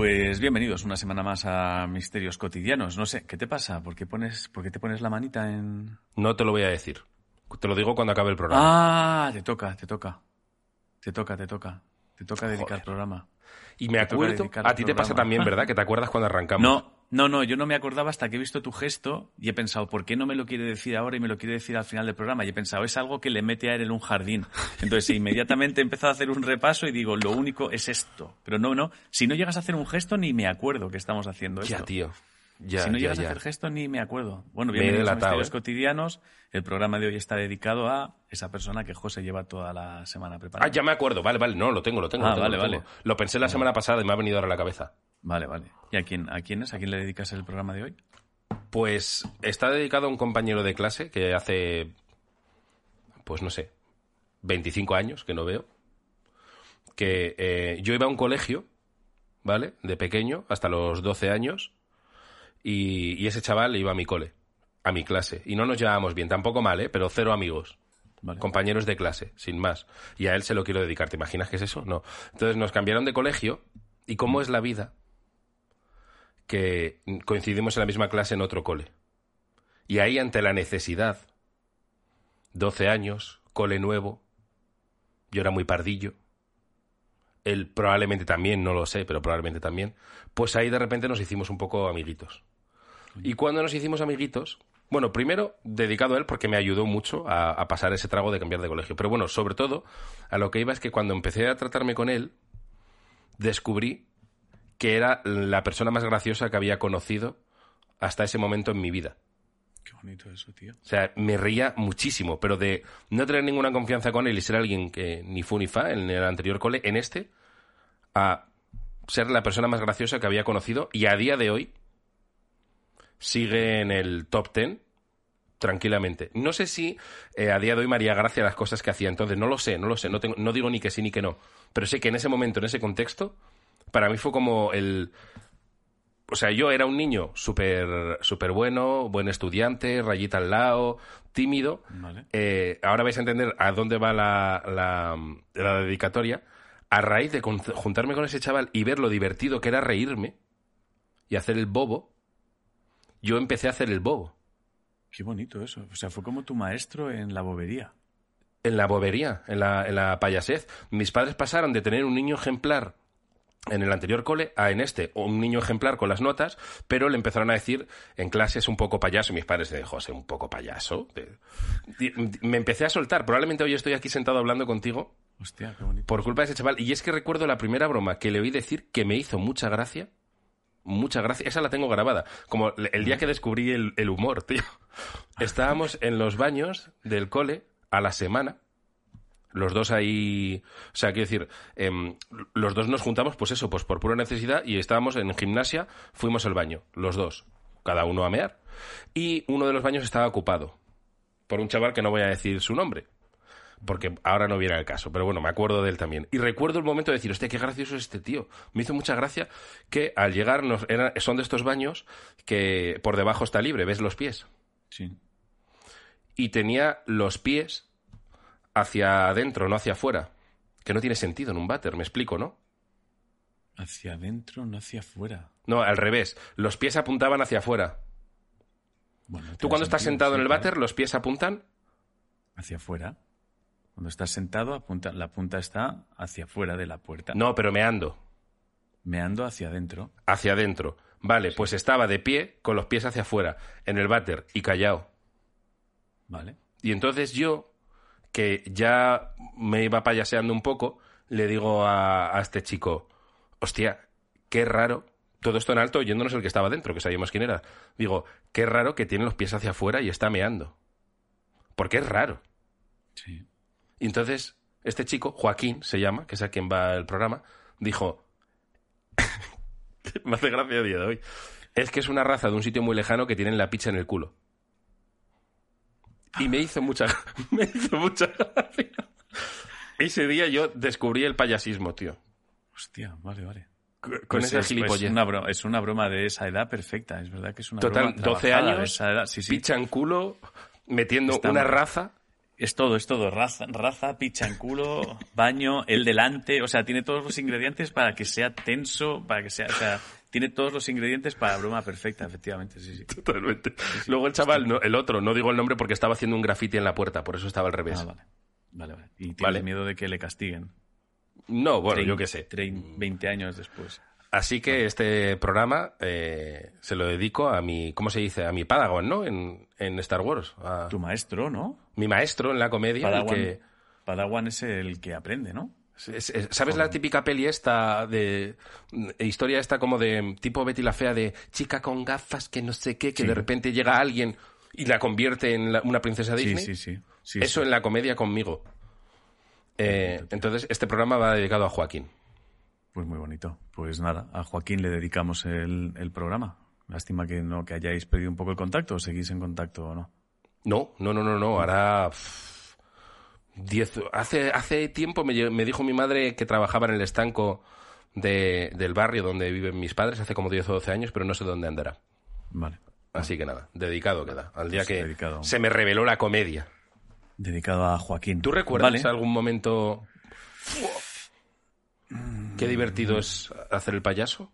Pues bienvenidos una semana más a Misterios Cotidianos. No sé, ¿qué te pasa? ¿Por qué, pones, ¿Por qué te pones la manita en...? No te lo voy a decir. Te lo digo cuando acabe el programa. Ah, te toca, te toca. Te toca, te toca. Te toca dedicar Joder. programa. y me te acuerdo... A ti te pasa también, ¿verdad? Que te acuerdas cuando arrancamos. No, no, no, yo no me acordaba hasta que he visto tu gesto y he pensado, ¿por qué no me lo quiere decir ahora y me lo quiere decir al final del programa? Y he pensado, es algo que le mete a él en un jardín. Entonces, inmediatamente he empezado a hacer un repaso y digo, lo único es esto. Pero no, no, si no llegas a hacer un gesto, ni me acuerdo que estamos haciendo Ya, esto. tío. Ya, si no ya, llegas ya. a hacer gesto, ni me acuerdo. Bueno, bienvenidos a Misterios ¿eh? Cotidianos. El programa de hoy está dedicado a esa persona que José lleva toda la semana preparada. Ah, ya me acuerdo. Vale, vale. No, lo tengo, lo tengo. Ah, lo tengo, vale, lo tengo. vale. Lo pensé la semana pasada y me ha venido ahora a la cabeza. Vale, vale. ¿Y a quién, a quién es? ¿A quién le dedicas el programa de hoy? Pues está dedicado a un compañero de clase que hace, pues no sé, 25 años que no veo. Que eh, yo iba a un colegio, ¿vale? De pequeño, hasta los 12 años. Y, y ese chaval iba a mi cole, a mi clase. Y no nos llevábamos bien, tampoco mal, ¿eh? Pero cero amigos. Vale. compañeros de clase, sin más. Y a él se lo quiero dedicar. ¿Te imaginas qué es eso? No. Entonces nos cambiaron de colegio y cómo es la vida que coincidimos en la misma clase en otro cole. Y ahí ante la necesidad, 12 años, cole nuevo, yo era muy pardillo, él probablemente también, no lo sé, pero probablemente también, pues ahí de repente nos hicimos un poco amiguitos. Y cuando nos hicimos amiguitos, bueno, primero dedicado a él porque me ayudó mucho a, a pasar ese trago de cambiar de colegio. Pero bueno, sobre todo, a lo que iba es que cuando empecé a tratarme con él, descubrí que era la persona más graciosa que había conocido hasta ese momento en mi vida. Qué bonito eso, tío. O sea, me reía muchísimo, pero de no tener ninguna confianza con él y ser alguien que ni fu ni fa en el anterior cole, en este, a ser la persona más graciosa que había conocido y a día de hoy sigue en el top ten tranquilamente. No sé si eh, a día de hoy María Gracia las cosas que hacía entonces, no lo sé, no lo sé, no, tengo, no digo ni que sí ni que no, pero sé que en ese momento, en ese contexto, para mí fue como el... O sea, yo era un niño súper súper bueno, buen estudiante, rayita al lado, tímido. Vale. Eh, ahora vais a entender a dónde va la, la, la dedicatoria. A raíz de con- juntarme con ese chaval y ver lo divertido que era reírme y hacer el bobo, yo empecé a hacer el bobo. Qué bonito eso. O sea, fue como tu maestro en la bobería. En la bobería, en la, en la payasez. Mis padres pasaron de tener un niño ejemplar en el anterior cole a en este un niño ejemplar con las notas, pero le empezaron a decir en clase es un poco payaso. Y mis padres de José, un poco payaso. Me empecé a soltar. Probablemente hoy estoy aquí sentado hablando contigo Hostia, qué bonito. por culpa de ese chaval. Y es que recuerdo la primera broma que le oí decir que me hizo mucha gracia. Mucha gracia. Esa la tengo grabada. Como el día que descubrí el, el humor, tío. Estábamos en los baños del cole a la semana. Los dos ahí. O sea, quiero decir, em, los dos nos juntamos, pues eso, pues por pura necesidad. Y estábamos en gimnasia, fuimos al baño, los dos. Cada uno a mear. Y uno de los baños estaba ocupado. Por un chaval que no voy a decir su nombre porque ahora no viene al caso, pero bueno, me acuerdo de él también. Y recuerdo el momento de decir, hostia, qué gracioso es este tío. Me hizo mucha gracia que al llegar nos, era- son de estos baños que por debajo está libre, ves los pies. Sí. Y tenía los pies hacia adentro, no hacia afuera. Que no tiene sentido en un váter, me explico, ¿no? Hacia adentro, no hacia afuera. No, al revés. Los pies apuntaban hacia afuera. Bueno, Tú cuando estás sentado en el váter, los pies apuntan Hacia afuera. Cuando estás sentado, apunta, la punta está hacia afuera de la puerta. No, pero meando. Meando hacia adentro. Hacia adentro. Vale, pues estaba de pie con los pies hacia afuera, en el váter y callado. Vale. Y entonces yo, que ya me iba payaseando un poco, le digo a, a este chico, hostia, qué raro, todo esto en alto oyéndonos el que estaba dentro, que sabíamos quién era. Digo, qué raro que tiene los pies hacia afuera y está meando. Porque es raro. Sí. Y entonces este chico, Joaquín se llama, que es a quien va el programa, dijo, me hace gracia el día de hoy, es que es una raza de un sitio muy lejano que tienen la picha en el culo. Y me hizo mucha, me hizo mucha gracia. Ese día yo descubrí el payasismo, tío. Hostia, vale, vale. Con Pues esa es, gilipollez. es una broma, es una broma de esa edad perfecta, es verdad que es una Total, broma 12 trabajada de años, esa edad. Sí, sí. picha en culo, metiendo Está una mal. raza. Es todo, es todo. Raza, raza, picha en culo, baño, el delante. O sea, tiene todos los ingredientes para que sea tenso, para que sea. O sea, tiene todos los ingredientes para broma perfecta, efectivamente, sí, sí. Totalmente. Luego el chaval, no, el otro, no digo el nombre porque estaba haciendo un graffiti en la puerta, por eso estaba al revés. Ah, vale. Vale, vale. Y tienes Vale. miedo de que le castiguen. No, bueno, yo qué sé. trein- 20 años después. Así que este programa eh, se lo dedico a mi, ¿cómo se dice? A mi Padawan, ¿no? En, en Star Wars. A Tu maestro, ¿no? mi maestro en la comedia. el Padawan, que- Padawan es el que aprende, ¿no? Es- es- ¿Sabes la típica peli esta de eh, historia esta como de tipo Betty la fea de chica con gafas que no sé qué, que Sí. de repente llega alguien y la convierte en la- una princesa Sí, Disney? sí, sí. Sí, Eso en la comedia conmigo. Eh, entonces, este programa va dedicado a Joaquín. Pues muy bonito. Pues nada, a Joaquín le dedicamos el, el programa. Lástima que no que hayáis perdido un poco el contacto o seguís en contacto o no. No, no, no, no, no. Pff, diez. Hace, hace tiempo me, me dijo mi madre que trabajaba en el estanco de- del barrio donde viven mis padres hace como 10 o 12 años, pero no sé dónde andará. Vale. Así que nada, dedicado queda. Al día Pues que dedicado. se me reveló la comedia. Dedicado a Joaquín. ¿Tú recuerdas Vale. algún momento? Qué divertido es hacer el payaso.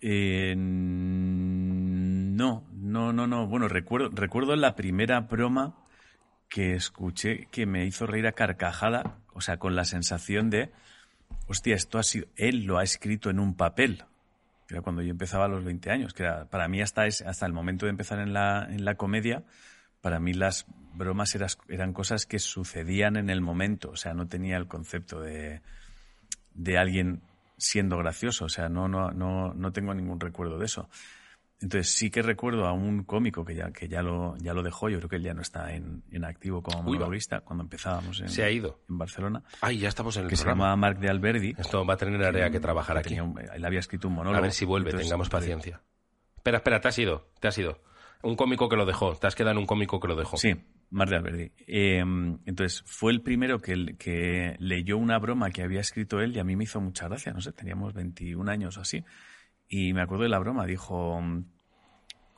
Eh, no, no, no, no. Bueno, recuerdo, recuerdo la primera broma que escuché que me hizo reír a carcajada, o sea, con la sensación de, hostia, esto ha sido, él lo ha escrito en un papel. Que Era cuando yo empezaba a los 20 años, que para mí hasta, es, hasta el momento de empezar en la, en la comedia, para mí las bromas eras- eran cosas que sucedían en el momento, o sea, no tenía el concepto de, de alguien siendo gracioso. O sea, no, no, no, no tengo ningún recuerdo de eso. Entonces sí que recuerdo a un cómico que ya, que ya lo, ya lo dejó, yo creo que él ya no está en, en activo como monologuista, cuando empezábamos en, Se ha ido. en Barcelona, Ay, ya estamos en el que se programa. llamaba Marc de Alberdi. Esto va a tener área que trabajar que aquí. un- él había escrito un monólogo. A ver si vuelve, Entonces, tengamos entonces- paciencia. Espera, espera, te has ido, te has ido. Un cómico que lo dejó, te has quedado en un cómico que lo dejó. Sí, Marc de Alberdi. Eh, entonces, fue el primero que, que leyó una broma que había escrito él y a mí me hizo mucha gracia. No sé, teníamos 21 años o así. Y me acuerdo de la broma. Dijo,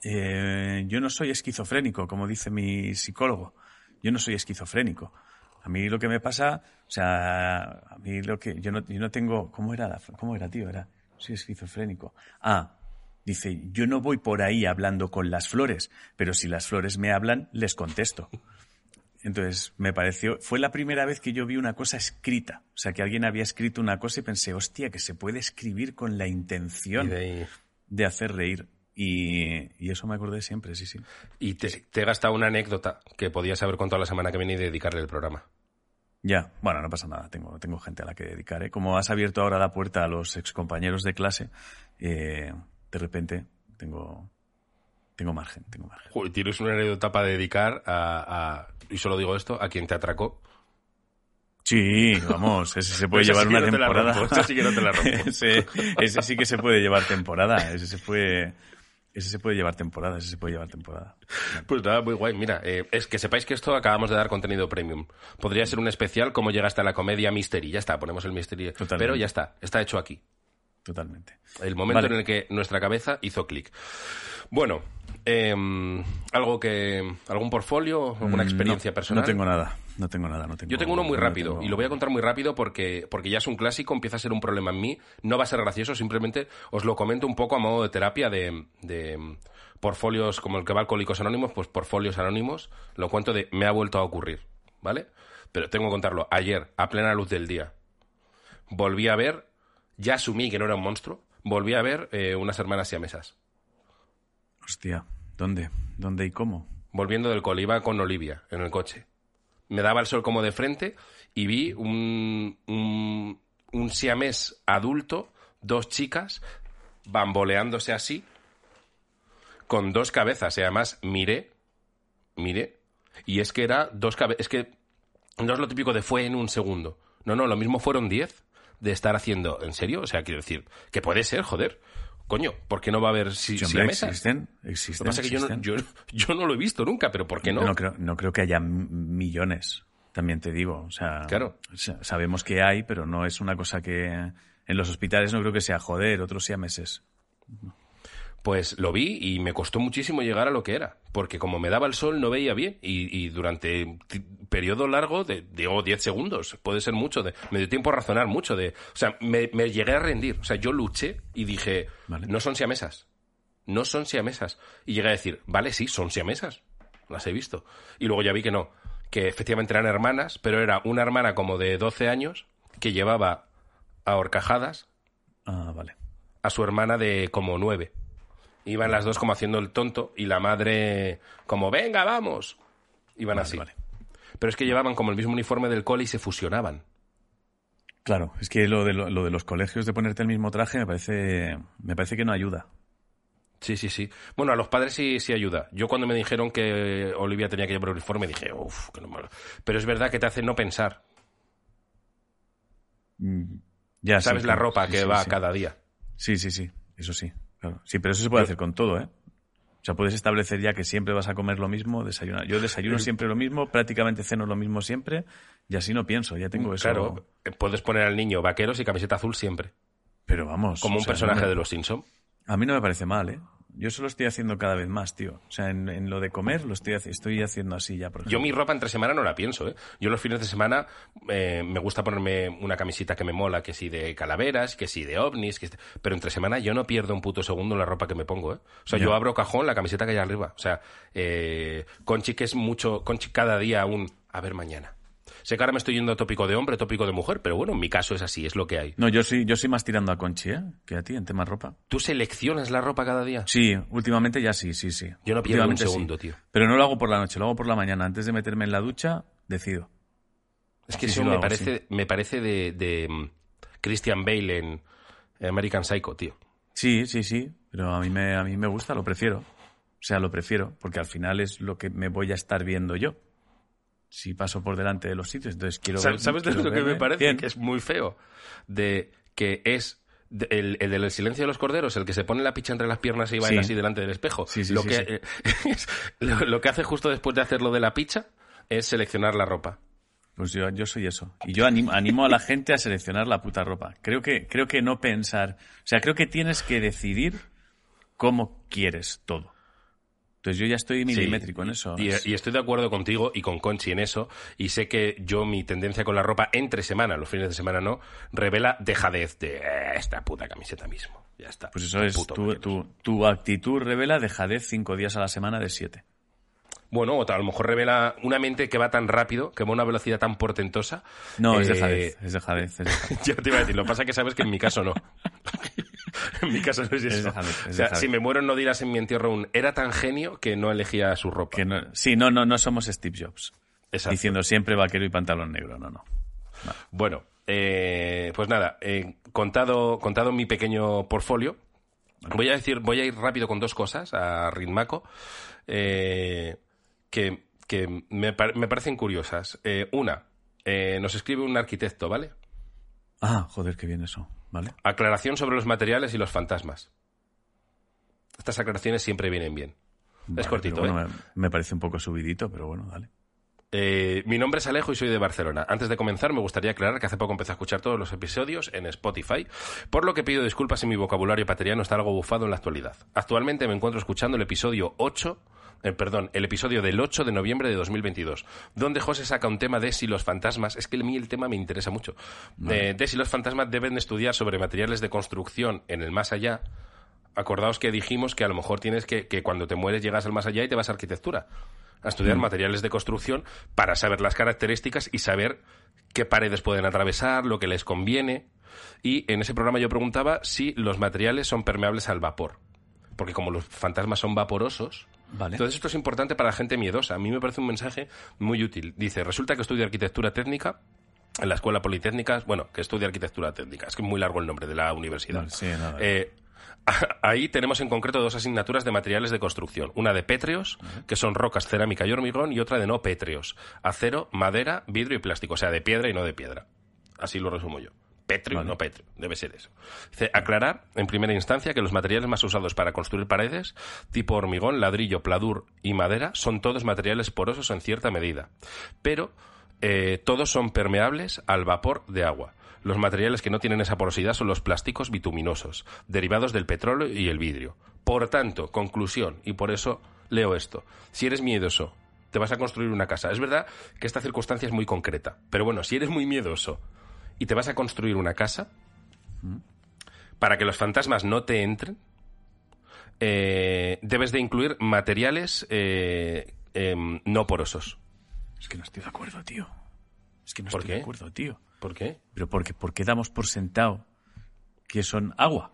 eh, yo no soy esquizofrénico, como dice mi psicólogo. Yo no soy esquizofrénico. A mí lo que me pasa, o sea, a mí lo que yo no, yo no tengo, ¿cómo era? La, ¿Cómo era, tío? Era, soy esquizofrénico. Ah, dice, yo no voy por ahí hablando con las flores, pero si las flores me hablan, les contesto. Entonces, me pareció, fue la primera vez que yo vi una cosa escrita. O sea, que alguien había escrito una cosa y pensé, hostia, que se puede escribir con la intención de hacer reír. Y, y eso me acordé siempre, sí, sí. y te, te he gastado una anécdota que podías haber contado la semana que viene y dedicarle el programa. Ya, bueno, no pasa nada, tengo, tengo gente a la que dedicar. ¿eh? Como has abierto ahora la puerta a los excompañeros de clase, eh, de repente tengo, tengo margen, tengo margen. Tienes una anécdota para dedicar a, a- y solo digo esto, a quien te atracó. Sí, vamos, ese se puede llevar sí que una no te la temporada. rompo, esa sí que no te la rompo. ese, ese sí que se puede llevar temporada, ese se puede, ese se puede llevar temporada, ese se puede llevar temporada. Pues nada, muy guay. Mira, eh, es que sepáis que esto acabamos de dar contenido premium. Podría ser un especial como llega hasta la comedia Mystery. Ya está, ponemos el Mystery. Totalmente. Pero ya está, está hecho aquí. Totalmente. El momento Vale. en el que nuestra cabeza hizo clic. Bueno, em, algo que algún portfolio, alguna experiencia Mm, No, personal. No tengo nada, no tengo nada, no tengo Yo tengo uno muy no rápido tengo- y lo voy a contar muy rápido porque, porque ya es un clásico, empieza a ser un problema en mí. No va a ser gracioso, simplemente os lo comento un poco a modo de terapia de, de mm, portfolios como el que va Alcohólicos Anónimos, pues portfolios anónimos. Lo cuento de me ha vuelto a ocurrir, ¿vale? Pero tengo que contarlo. Ayer, a plena luz del día, volví a ver, ya asumí que no era un monstruo, volví a ver eh, unas hermanas siamesas. Hostia, ¿dónde? ¿Dónde y cómo? volviendo del cole, iba con Olivia en el coche. Me daba el sol como de frente y vi un, un, un siamés adulto, dos chicas, bamboleándose así, con dos cabezas. Y además miré, miré, y es que era dos cabezas. Es que no es lo típico de fue en un segundo. No, no, lo mismo fueron diez de estar haciendo. ¿En serio? O sea, quiero decir, que puede ser, joder. Coño, ¿por qué no va a haber si, Sí, siamesas? existen, Lo que existen. pasa es que yo no, existen. yo, yo no lo he visto nunca, pero ¿por qué no? No creo, no creo que haya millones, también te digo. O sea, Claro. sa- sabemos que hay, pero no es una cosa que en los hospitales no creo que sea joder, otros sea meses. Pues lo vi y me costó muchísimo llegar a lo que era, porque como me daba el sol no veía bien y, y durante ti- periodo largo de, oh, 10 segundos, puede ser mucho, de, me dio tiempo a razonar mucho, de, o sea, me, me llegué a rendir, o sea, yo luché y dije, Vale. no son siamesas, no son siamesas, y llegué a decir, vale, sí, son siamesas, las he visto, y luego ya vi que no, que efectivamente eran hermanas, pero era una hermana como de 12 años que llevaba a horcajadas Ah, vale. a su hermana de como nueve. Iban las dos como haciendo el tonto y la madre como, venga, vamos. Iban Vale, así. vale. Pero es que llevaban como el mismo uniforme del cole y se fusionaban. Claro, es que lo de, lo, lo de los colegios de ponerte el mismo traje me parece, me parece que no ayuda. Sí, sí, sí. Bueno, a los padres sí, sí ayuda. Yo cuando me dijeron que Olivia tenía que llevar uniforme dije, uff, que no me... Pero es verdad que te hace no pensar. Mm, Ya, sí, Sabes la ropa Sí, que sí, va cada día. Sí, sí, sí, eso sí. Claro. Sí, pero eso se puede hacer con todo, ¿eh? O sea, puedes establecer ya que siempre vas a comer lo mismo, desayunar. Yo desayuno siempre lo mismo, prácticamente ceno lo mismo siempre, y así no pienso, ya tengo eso. Claro, eh, puedes poner al niño vaqueros y camiseta azul siempre. Pero vamos. Como un sea, personaje no me- de los Simpson. A mí no me parece mal, ¿eh? Yo eso lo estoy haciendo cada vez más, tío. O sea, en, en lo de comer lo estoy, estoy haciendo así ya, por Yo mi ropa entre semana no la pienso, ¿eh? Yo los fines de semana eh, me gusta ponerme una camisita que me mola, que sí de calaveras, que sí de ovnis, que pero entre semana yo no pierdo un puto segundo la ropa que me pongo, ¿eh? O sea, yo abro cajón la camiseta que hay arriba. O sea, eh, Conchi que es mucho, Conchi cada día un, a ver mañana. Sé que ahora me estoy yendo a tópico de hombre, tópico de mujer, pero bueno, en mi caso es así, es lo que hay. No, yo sí, yo soy más tirando a Conchi, ¿eh? Que a ti, en tema ropa. ¿Tú seleccionas la ropa cada día? Sí, últimamente ya sí, sí, sí. Yo no pierdo un sí. segundo, tío. Pero no lo hago por la noche, lo hago por la mañana. Antes de meterme en la ducha, decido. Es que Sí, eso sí me, hago, parece, me parece de, de mm, Christian Bale en American Psycho, tío. Sí, sí, sí, pero a mí me, a mí me gusta, lo prefiero. O sea, lo prefiero, porque al final es lo que me voy a estar viendo yo. Si paso por delante de los sitios, entonces quiero ver- ¿Sabes, sabes de lo que me parece? bien. Que es muy feo. De que es el, el silencio de los corderos, el que se pone la picha entre las piernas y baila Sí. así delante del espejo. Sí, sí, lo, que, eh, es- lo, lo que hace justo después de hacer lo de la picha es seleccionar la ropa. Pues yo, yo soy eso. Y yo animo, animo a la gente a seleccionar la puta ropa. Creo que, creo que no pensar. O sea, creo que tienes que decidir cómo quieres todo. Entonces yo ya estoy milimétrico en eso. Y, y estoy de acuerdo contigo y con Conchi en eso. Y sé que yo mi tendencia con la ropa entre semana, los fines de semana no, revela dejadez de "Eh, esta puta camiseta mismo. Ya está. Pues eso es, Puto tu, tu, tu actitud revela dejadez cinco días a la semana de siete. Bueno, o a lo mejor revela una mente que va tan rápido, que va a una velocidad tan portentosa. No, es eh, dejadez, es dejadez. es dejadez. Yo te iba a decir, lo que pasa es que sabes que en mi caso no. en mi caso no es Es eso. dejadez, es o sea, dejadez. si me muero no dirás en mi entierro un era tan genio que no elegía su ropa. Que no, sí, no, no, no somos Steve Jobs. Exacto. Diciendo siempre vaquero y pantalón negro, no, no. Bueno, eh, pues nada, eh, contado, contado mi pequeño portfolio, voy a decir, voy a ir rápido con dos cosas a Ritmaco eh, que, que me, me parecen curiosas. Eh, una, nos escribe un arquitecto, ¿vale? Ah, joder, qué bien eso, ¿vale? Aclaración sobre los materiales y los fantasmas. Estas aclaraciones siempre vienen bien. Vale, es cortito, bueno, ¿eh? me, me parece un poco subidito, pero bueno, dale. Eh, mi nombre es Alejo y soy de Barcelona. Antes de comenzar, me gustaría aclarar que hace poco empecé a escuchar todos los episodios en Spotify, por lo que pido disculpas si mi vocabulario pateriano está algo bufado en la actualidad. Actualmente me encuentro escuchando el episodio 8, eh, perdón, el episodio del 8 de noviembre de 2022, donde José saca un tema de si los fantasmas, es que a mí el tema me interesa mucho, eh, de si los fantasmas deben estudiar sobre materiales de construcción en el más allá. Acordaos que dijimos que a lo mejor tienes que, que cuando te mueres llegas al más allá y te vas a arquitectura a estudiar materiales de construcción para saber las características y saber qué paredes pueden atravesar, lo que les conviene. Y en ese programa yo preguntaba si los materiales son permeables al vapor. Porque como los fantasmas son vaporosos, Vale. entonces esto es importante para la gente miedosa. A mí me parece un mensaje muy útil. Dice, resulta que estudia arquitectura técnica en la Escuela Politécnica, bueno, que estudia arquitectura técnica, es que es muy largo el nombre de la universidad. Sí, nada. Eh, ahí tenemos en concreto dos asignaturas de materiales de construcción. Una de pétreos, que son rocas, cerámica y hormigón, y otra de no pétreos. Acero, madera, vidrio y plástico. O sea, de piedra y no de piedra. Así lo resumo yo. Pétreo, Vale. no pétreo. Debe ser eso. Dice, aclarar, en primera instancia, que los materiales más usados para construir paredes, tipo hormigón, ladrillo, pladur y madera, son todos materiales porosos en cierta medida. Pero eh, todos son permeables al vapor de agua. Los materiales que no tienen esa porosidad son los plásticos bituminosos, derivados del petróleo y el vidrio. Por tanto, conclusión, y por eso leo esto. Si eres miedoso, te vas a construir una casa. Es verdad que esta circunstancia es muy concreta, pero bueno, si eres muy miedoso y te vas a construir una casa, para que los fantasmas no te entren, eh, debes de incluir materiales eh, em, no porosos. Es que no estoy de acuerdo, tío. Es que no ¿Por estoy qué? de acuerdo, tío. ¿Por qué? Pero porque, ¿por qué damos por sentado que son agua?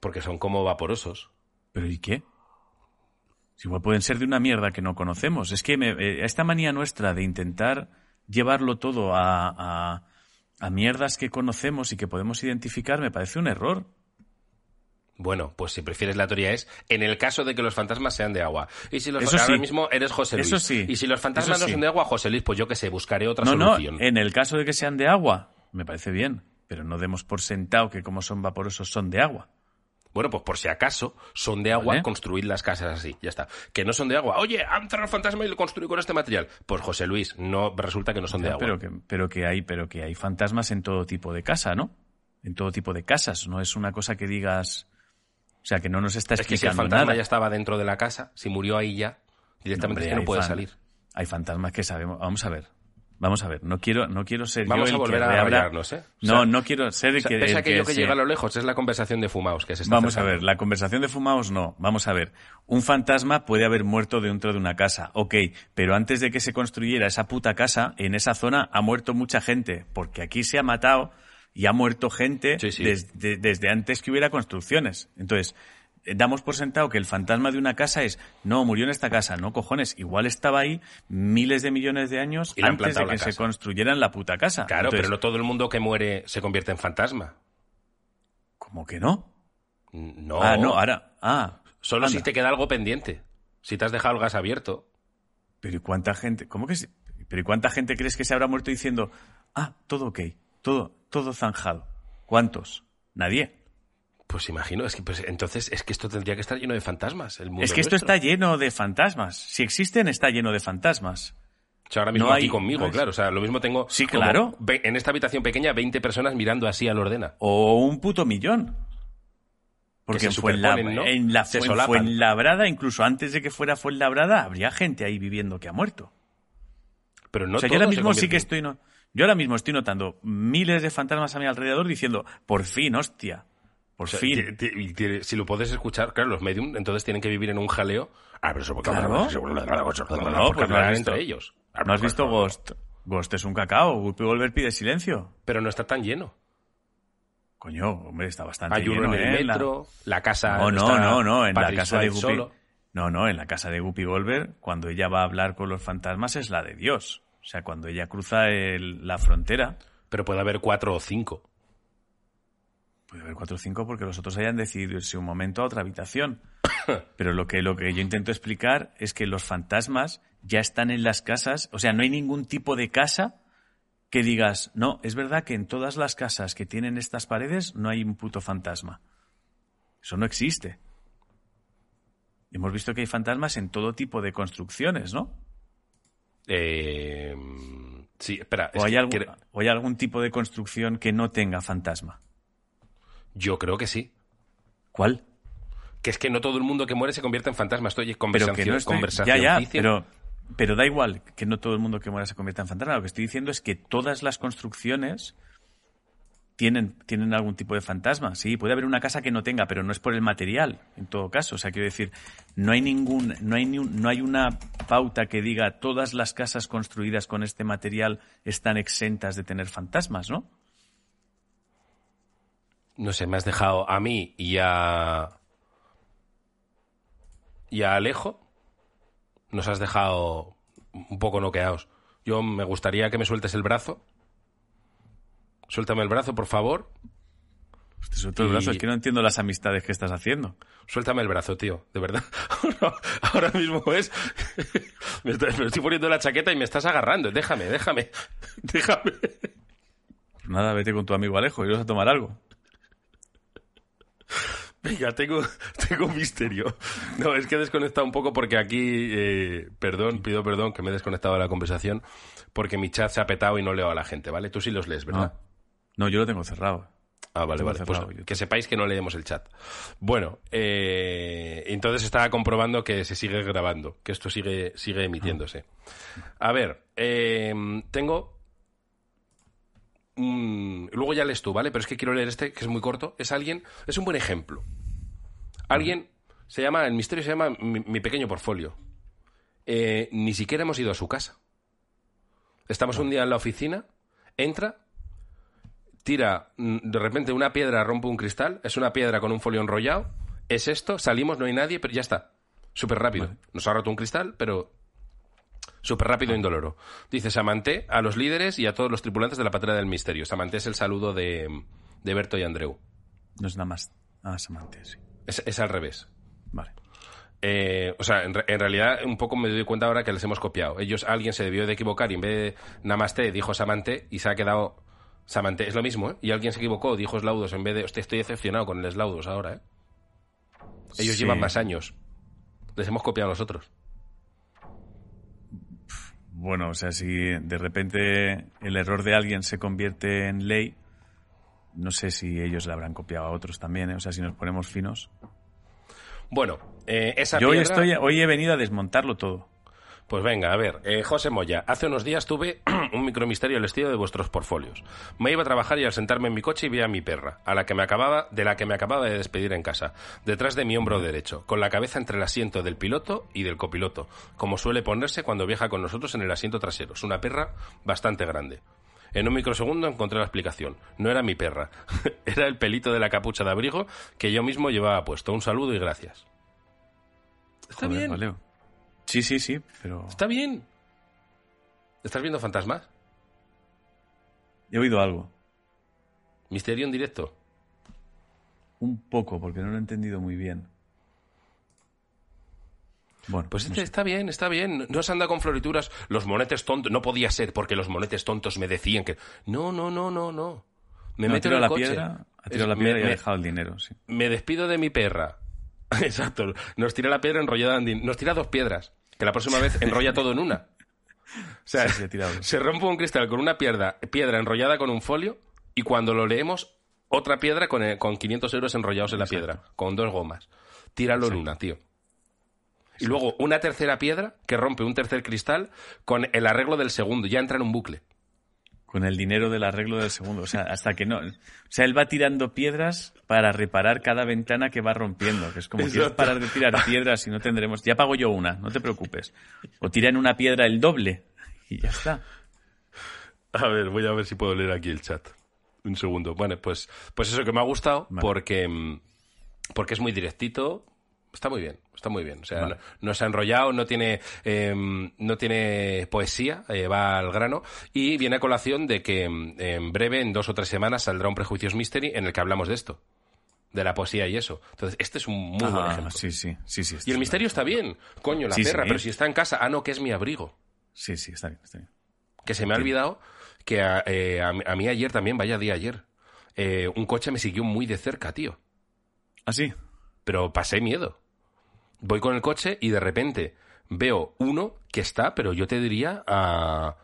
Porque son como vaporosos. ¿Pero y qué? Si igual pueden ser de una mierda que no conocemos. Es que me- eh, esta manía nuestra de intentar llevarlo todo a, a, a mierdas que conocemos y que podemos identificar me parece un error. Bueno, pues si prefieres la teoría es en el caso de que los fantasmas sean de agua. Y si los Eso ahora sí. mismo eres José Luis. Eso sí. Y si los fantasmas no son de agua, José Luis, pues yo qué sé, buscaré otra No, no, solución. en el caso de que sean de agua, me parece bien. Pero no demos por sentado que como son vaporosos son de agua. Bueno, pues por si acaso son de agua, Vale. construid las casas así, ya está. Que no son de agua. Oye, han el fantasma y lo construí con este material. Pues José Luis, no resulta que no son de agua. Pero que, pero que hay, pero que hay fantasmas en todo tipo de casa, ¿no? En todo tipo de casas. No es una cosa que digas. O sea, que no nos está es que si el explicando fantasma nada. ya estaba dentro de la casa, si murió ahí ya, directamente Hombre, es que no puede fan- salir. Hay fantasmas que sabemos. Vamos a ver. Vamos a ver. No quiero, no quiero ser Vamos yo a el volver que a rayarnos, ¿eh? O No, sea, no quiero ser el que. a aquello que, llega a lo lejos, es la conversación de fumaos que se está Vamos a ver, la conversación de fumaos no. Vamos a ver. Un fantasma puede haber muerto dentro de una casa, ok, pero antes de que se construyera esa puta casa, en esa zona ha muerto mucha gente, porque aquí se ha matado y ha muerto gente Sí, sí. Desde, desde antes que hubiera construcciones. Entonces, damos por sentado que el fantasma de una casa es, no, murió en esta casa, no cojones, igual estaba ahí miles de millones de años Y antes de que se construyeran la puta casa. Claro, Entonces, pero no todo el mundo que muere se convierte en fantasma. ¿Cómo que no? No. Ah, no, ahora, ah. Solo si te queda algo pendiente. Si te has dejado el gas abierto. Pero ¿y cuánta gente? ¿Cómo que se- Pero ¿y cuánta gente crees que se habrá muerto diciendo, ah, todo ok, todo, todo zanjado? ¿Cuántos? Nadie. Pues imagino, es que pues, entonces es que esto tendría que estar lleno de fantasmas. El mundo es que esto está lleno de fantasmas. Si existen, está lleno de fantasmas. O sea, ahora mismo no aquí hay- conmigo, no claro. O sea, lo mismo tengo. Sí, claro. en esta habitación pequeña, 20 personas mirando así al ordena. O un puto millón. Porque en, superponen, ¿no? en la Se incluso antes de que fuera Fuenlabrada, habría gente ahí viviendo que ha muerto. Pero no o sea, yo ahora se mismo sí que estoy... No, yo ahora mismo estoy notando miles de fantasmas a mi alrededor diciendo, por fin, hostia, por O sea, fin. si lo puedes escuchar, claro, los medium entonces tienen que vivir en un jaleo. Ah, pero eso porque Claro. No, porque no has hablan visto. entre ellos. ¿No has visto Ghost? Ghost es un cacao. Whoopi Goldberg pide silencio. Pero no está tan lleno. Coño, hombre, está bastante Hay uno lleno, en el ¿eh? La- metro, la, casa. No, no, no, no, en la casa de solo. No, no, en la casa de Whoopi Goldberg, cuando ella va a hablar con los fantasmas es la de Dios. O sea, cuando ella cruza el- la frontera, Pero puede haber cuatro o cinco. Puede haber cuatro o cinco porque los otros hayan decidido irse un momento a otra habitación. Pero lo que, lo que yo intento explicar es que los fantasmas ya están en las casas, o sea, no hay ningún tipo de casa que digas, no, es verdad que en todas las casas que tienen estas paredes no hay un puto fantasma. Eso no existe. Hemos visto que hay fantasmas en todo tipo de construcciones, ¿no? Eh, sí, espera. es O hay, que algún, cre- o hay algún tipo de construcción que no tenga fantasma. Yo creo que sí. ¿Cuál? Que es que no todo el mundo que muere se convierte en fantasma. Esto oye, Pero conversación, que no estoy... conversación Ya, ya, pero, pero da igual que no todo el mundo que muera se convierta en fantasma. Lo que estoy diciendo es que todas las construcciones tienen, tienen algún tipo de fantasma. Sí, puede haber una casa que no tenga, pero no es por el material, en todo caso. O sea, quiero decir, no hay ningún, no hay ni un- no hay una pauta que diga todas las casas construidas con este material están exentas de tener fantasmas, ¿no? No sé, me has dejado a mí y a. y a Alejo. Nos has dejado un poco noqueados. Yo me gustaría que me sueltes el brazo. Suéltame el brazo, por favor. Te suelto el brazo, es que no entiendo las amistades que estás haciendo. Suéltame el brazo, tío, de verdad. Ahora mismo es. Me estoy, me estoy poniendo la chaqueta y me estás agarrando. Déjame, déjame. Déjame. Pues nada, vete con tu amigo Alejo y vas a tomar algo. Venga, tengo, tengo un misterio. No, es que he desconectado un poco porque aquí. eh, perdón, pido perdón que me he desconectado de la conversación porque mi chat se ha petado y no leo a la gente, ¿vale? Tú sí los lees, ¿verdad? No, yo lo tengo cerrado. Ah, vale, vale. Pues que sepáis que no leemos el chat. Bueno, eh, entonces estaba comprobando que se sigue grabando, que esto sigue, sigue emitiéndose. A ver, eh, tengo. Luego ya lees tú, ¿vale? Pero es que quiero leer este, que es muy corto. Es alguien. Es un buen ejemplo. Alguien. Se llama. El misterio se llama Mi, pequeño portfolio. Eh, ni siquiera hemos ido a su casa. Estamos un día en la oficina, entra, tira mm, de repente una piedra, rompe un cristal, es una piedra con un folio enrollado, es esto, salimos, no hay nadie, pero ya está. Súper rápido. Nos ha roto un cristal, pero súper rápido e indoloro. Dice Samanté a los líderes y a todos los tripulantes de la patrulla del misterio. Samanté es el saludo de, de Berto y Andreu. No es nada más. Ah, Samanté, sí. Es, al revés. Vale. Eh, o sea, en, realidad un poco me doy cuenta ahora que les hemos copiado. Ellos, alguien se debió de equivocar y en vez de Namaste dijo Samanté y se ha quedado Samante, es lo mismo, ¿eh? Y alguien se equivocó, dijo Slaudos en vez de... Hostia, estoy decepcionado con el Slaudos ahora, ¿eh? Ellos llevan más años. Les hemos copiado a nosotros. Bueno, o sea, si de repente el error de alguien se convierte en ley, no sé si ellos le habrán copiado a otros también, ¿eh? O sea, si nos ponemos finos. Bueno, eh, esa Yo hoy, estoy, hoy he venido a desmontarlo todo. Pues venga, a ver, eh, José Moya, hace unos días tuve un micromisterio al estilo de vuestros portfolios. Me iba a trabajar y al sentarme en mi coche vi a mi perra, a la que me acababa, de la que me acababa de despedir en casa, detrás de mi hombro derecho, con la cabeza entre el asiento del piloto y del copiloto, como suele ponerse cuando viaja con nosotros en el asiento trasero. Es una perra bastante grande. En un microsegundo encontré la explicación. No era mi perra, era el pelito de la capucha de abrigo que yo mismo llevaba puesto. Un saludo y gracias. Está bien. Sí, sí, sí, pero... Está bien. ¿Estás viendo fantasmas? He oído algo. ¿Misterio en directo? Un poco, porque no lo he entendido muy bien. Bueno, pues este está bien, está bien. No se anda con florituras. Los monetes tontos. No podía ser porque los monetes tontos me decían que. No, no, no, no, no. Me meto en la piedra. Ha tirado la piedra y ha dejado el dinero, sí. Me despido de mi perra. Exacto. Nos tira la piedra enrollada en Nos tira dos piedras que la próxima vez enrolla todo en una. O sea, se rompe un cristal con una piedra, piedra enrollada con un folio y cuando lo leemos, otra piedra con, con 500 euros enrollados en la piedra, con dos gomas. Tíralo en una, tío. Y luego una tercera piedra que rompe un tercer cristal con el arreglo del segundo. Ya entra en un bucle con el dinero del arreglo del segundo. O sea, hasta que no. O sea, él va tirando piedras para reparar cada ventana que va rompiendo. Que es como, quieres parar de tirar piedras y no tendremos. Ya pago yo una, no te preocupes. O tira en una piedra el doble y ya está. A ver, voy a ver si puedo leer aquí el chat. Un segundo. Bueno, pues, pues eso que me ha gustado porque, mm, porque es muy directito. Está muy bien. Está muy bien. O sea, no, se ha enrollado, no tiene, em, no tiene poesía, eh, va al grano. Y viene a colación de que em, en breve, en dos o tres semanas, saldrá un Prejuicios Mystery en el que hablamos de esto. De la poesía y eso. Entonces, este es un muy buen ah, ejemplo. Sí, sí, sí, sí. Y el misterio está bien. Coño, la perra, pero si está en casa, ah, no, que es mi abrigo. Sí, sí, está bien, está bien. Que se me ha olvidado que a, eh, mí ayer también, vaya día ayer, eh, un coche me siguió muy de cerca, tío. ¿Ah, sí? Pero pasé miedo voy con el coche y de repente veo uno que está, pero yo te diría a...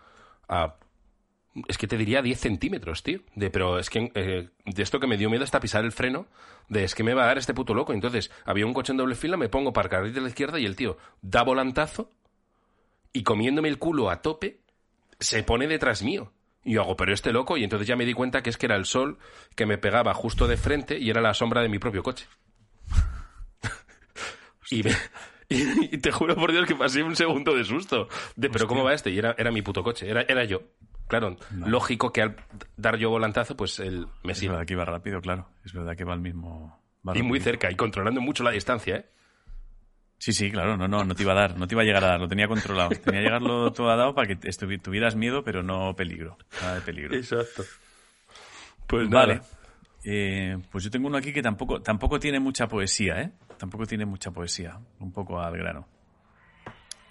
es que te diría 10 centímetros, tío. De, pero es que eh, de esto que me dio miedo está pisar el freno. De es que me va a dar este puto loco. Entonces, había un coche en doble fila, me pongo para carril de la izquierda y el tío da volantazo y comiéndome el culo a tope, se pone detrás mío. Y yo hago, pero este loco. Y entonces ya me di cuenta que es que era el sol que me pegaba justo de frente y era la sombra de mi propio coche. Y, te juro por Dios que pasé un segundo de susto. De, pero ¿cómo va este? Y era, era mi puto coche, era, era yo. Claro, lógico que al dar yo volantazo, pues él me sigue. Es verdad que iba rápido, claro. Es verdad que va al mismo... y muy cerca, y controlando mucho la distancia, ¿eh? Sí, sí, claro, no, no, no te iba a dar, no te iba a llegar a dar, lo tenía controlado. Tenía que llegarlo todo a dado para que tuvieras miedo, pero no peligro, nada de peligro. Exacto. Pues vale. Eh, pues yo tengo uno aquí que tampoco, tampoco tiene mucha poesía, ¿eh? Tampoco tiene mucha poesía, un poco al grano.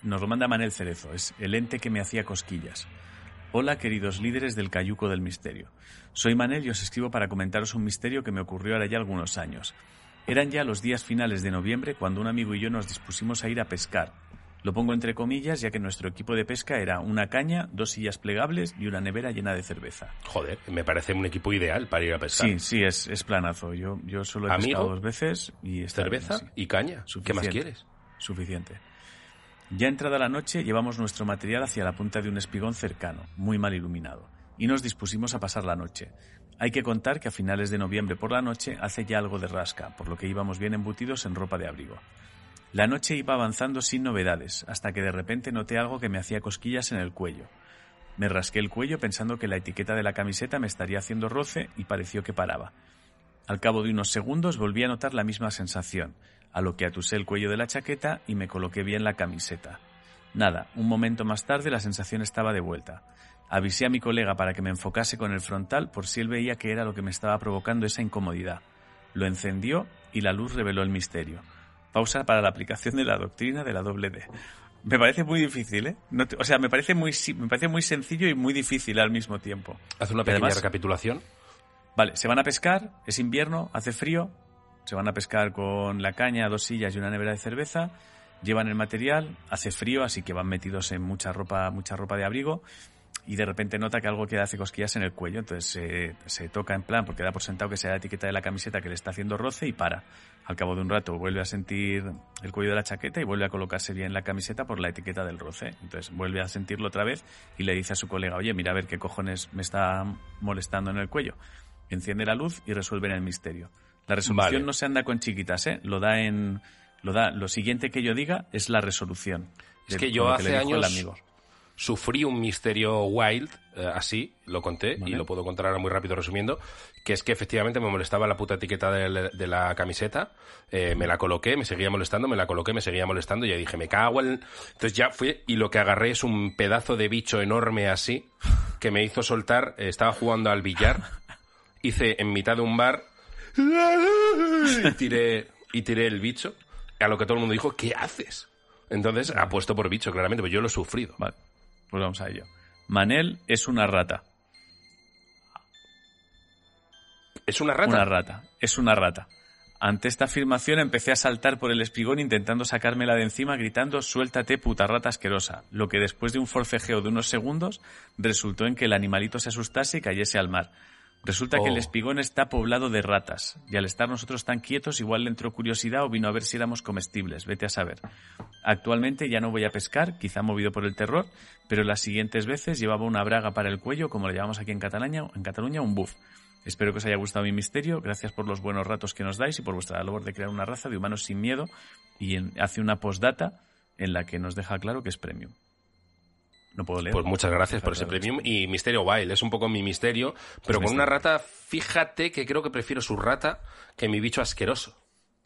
Nos lo manda Manel Cerezo, es el ente que me hacía cosquillas. Hola, queridos líderes del Cayuco del Misterio. Soy Manel y os escribo para comentaros un misterio que me ocurrió ahora ya algunos años. Eran ya los días finales de noviembre cuando un amigo y yo nos dispusimos a ir a pescar. Lo pongo entre comillas, ya que nuestro equipo de pesca era una caña, dos sillas plegables y una nevera llena de cerveza. Joder, me parece un equipo ideal para ir a pescar. Sí, sí, es, es planazo. Yo, yo solo he Amigo, pescado dos veces y está Cerveza bien, sí. y caña. ¿Qué más quieres? Suficiente. Ya entrada la noche, llevamos nuestro material hacia la punta de un espigón cercano, muy mal iluminado, y nos dispusimos a pasar la noche. Hay que contar que a finales de noviembre por la noche hace ya algo de rasca, por lo que íbamos bien embutidos en ropa de abrigo. La noche iba avanzando sin novedades, hasta que de repente noté algo que me hacía cosquillas en el cuello. Me rasqué el cuello pensando que la etiqueta de la camiseta me estaría haciendo roce y pareció que paraba. Al cabo de unos segundos volví a notar la misma sensación, a lo que atusé el cuello de la chaqueta y me coloqué bien la camiseta. Nada, un momento más tarde la sensación estaba de vuelta. Avisé a mi colega para que me enfocase con el frontal por si él veía que era lo que me estaba provocando esa incomodidad. Lo encendió y la luz reveló el misterio. Pausa para la aplicación de la doctrina de la doble D. Me parece muy difícil, ¿eh? No te- o sea, me parece, muy, me parece muy sencillo y muy difícil al mismo tiempo. Haz una pequeña además- recapitulación. Vale, se van a pescar, es invierno, hace frío, se van a pescar con la caña, dos sillas y una nevera de cerveza, llevan el material, hace frío, así que van metidos en mucha ropa, mucha ropa de abrigo, y de repente nota que algo que hace cosquillas en el cuello, entonces se, se toca en plan, porque da por sentado que sea la etiqueta de la camiseta que le está haciendo roce y para. Al cabo de un rato vuelve a sentir el cuello de la chaqueta y vuelve a colocarse bien la camiseta por la etiqueta del roce. Entonces vuelve a sentirlo otra vez y le dice a su colega, oye, mira a ver qué cojones me está molestando en el cuello. Enciende la luz y resuelven el misterio. La resolución Vale. no se anda con chiquitas, ¿eh? Lo da en... Lo, da, lo siguiente que yo diga es la resolución. Es que yo hace años. Sufrí un misterio wild, eh, así, lo conté, y lo puedo contar ahora muy rápido resumiendo, que es que efectivamente me molestaba la puta etiqueta de, la- de la camiseta, eh, me la coloqué, me seguía molestando, me la coloqué, me seguía molestando, y ya dije, me cago en... Entonces ya fui, y lo que agarré es un pedazo de bicho enorme así, que me hizo soltar, eh, estaba jugando al billar, hice en mitad de un bar, y tiré, y tiré el bicho, a lo que todo el mundo dijo, ¿qué haces? Entonces, apuesto por bicho, claramente, pero yo lo he sufrido. Vale, pues vamos a ello. Manel es una rata. ¿Es una rata? Una rata. Es una rata. Ante esta afirmación empecé a saltar por el espigón intentando sacármela de encima gritando suéltate puta rata asquerosa, lo que después de un forcejeo de unos segundos resultó en que el animalito se asustase y cayese al mar. Resulta que el Oh. espigón está poblado de ratas, y al estar nosotros tan quietos igual le entró curiosidad o vino a ver si éramos comestibles, vete a saber. Actualmente ya no voy a pescar, quizá movido por el terror, pero las siguientes veces llevaba una braga para el cuello, como le llamamos aquí en Cataluña, en Cataluña un buff. Espero que os haya gustado mi misterio, gracias por los buenos ratos que nos dais y por vuestra labor de crear una raza de humanos sin miedo y en- hace una postdata en la que nos deja claro que es premium. No puedo leer. Pues muchas gracias por ese premium. Y Misterio Wild, es un poco mi misterio. Pero con una rata, fíjate que creo que prefiero su rata que mi bicho asqueroso.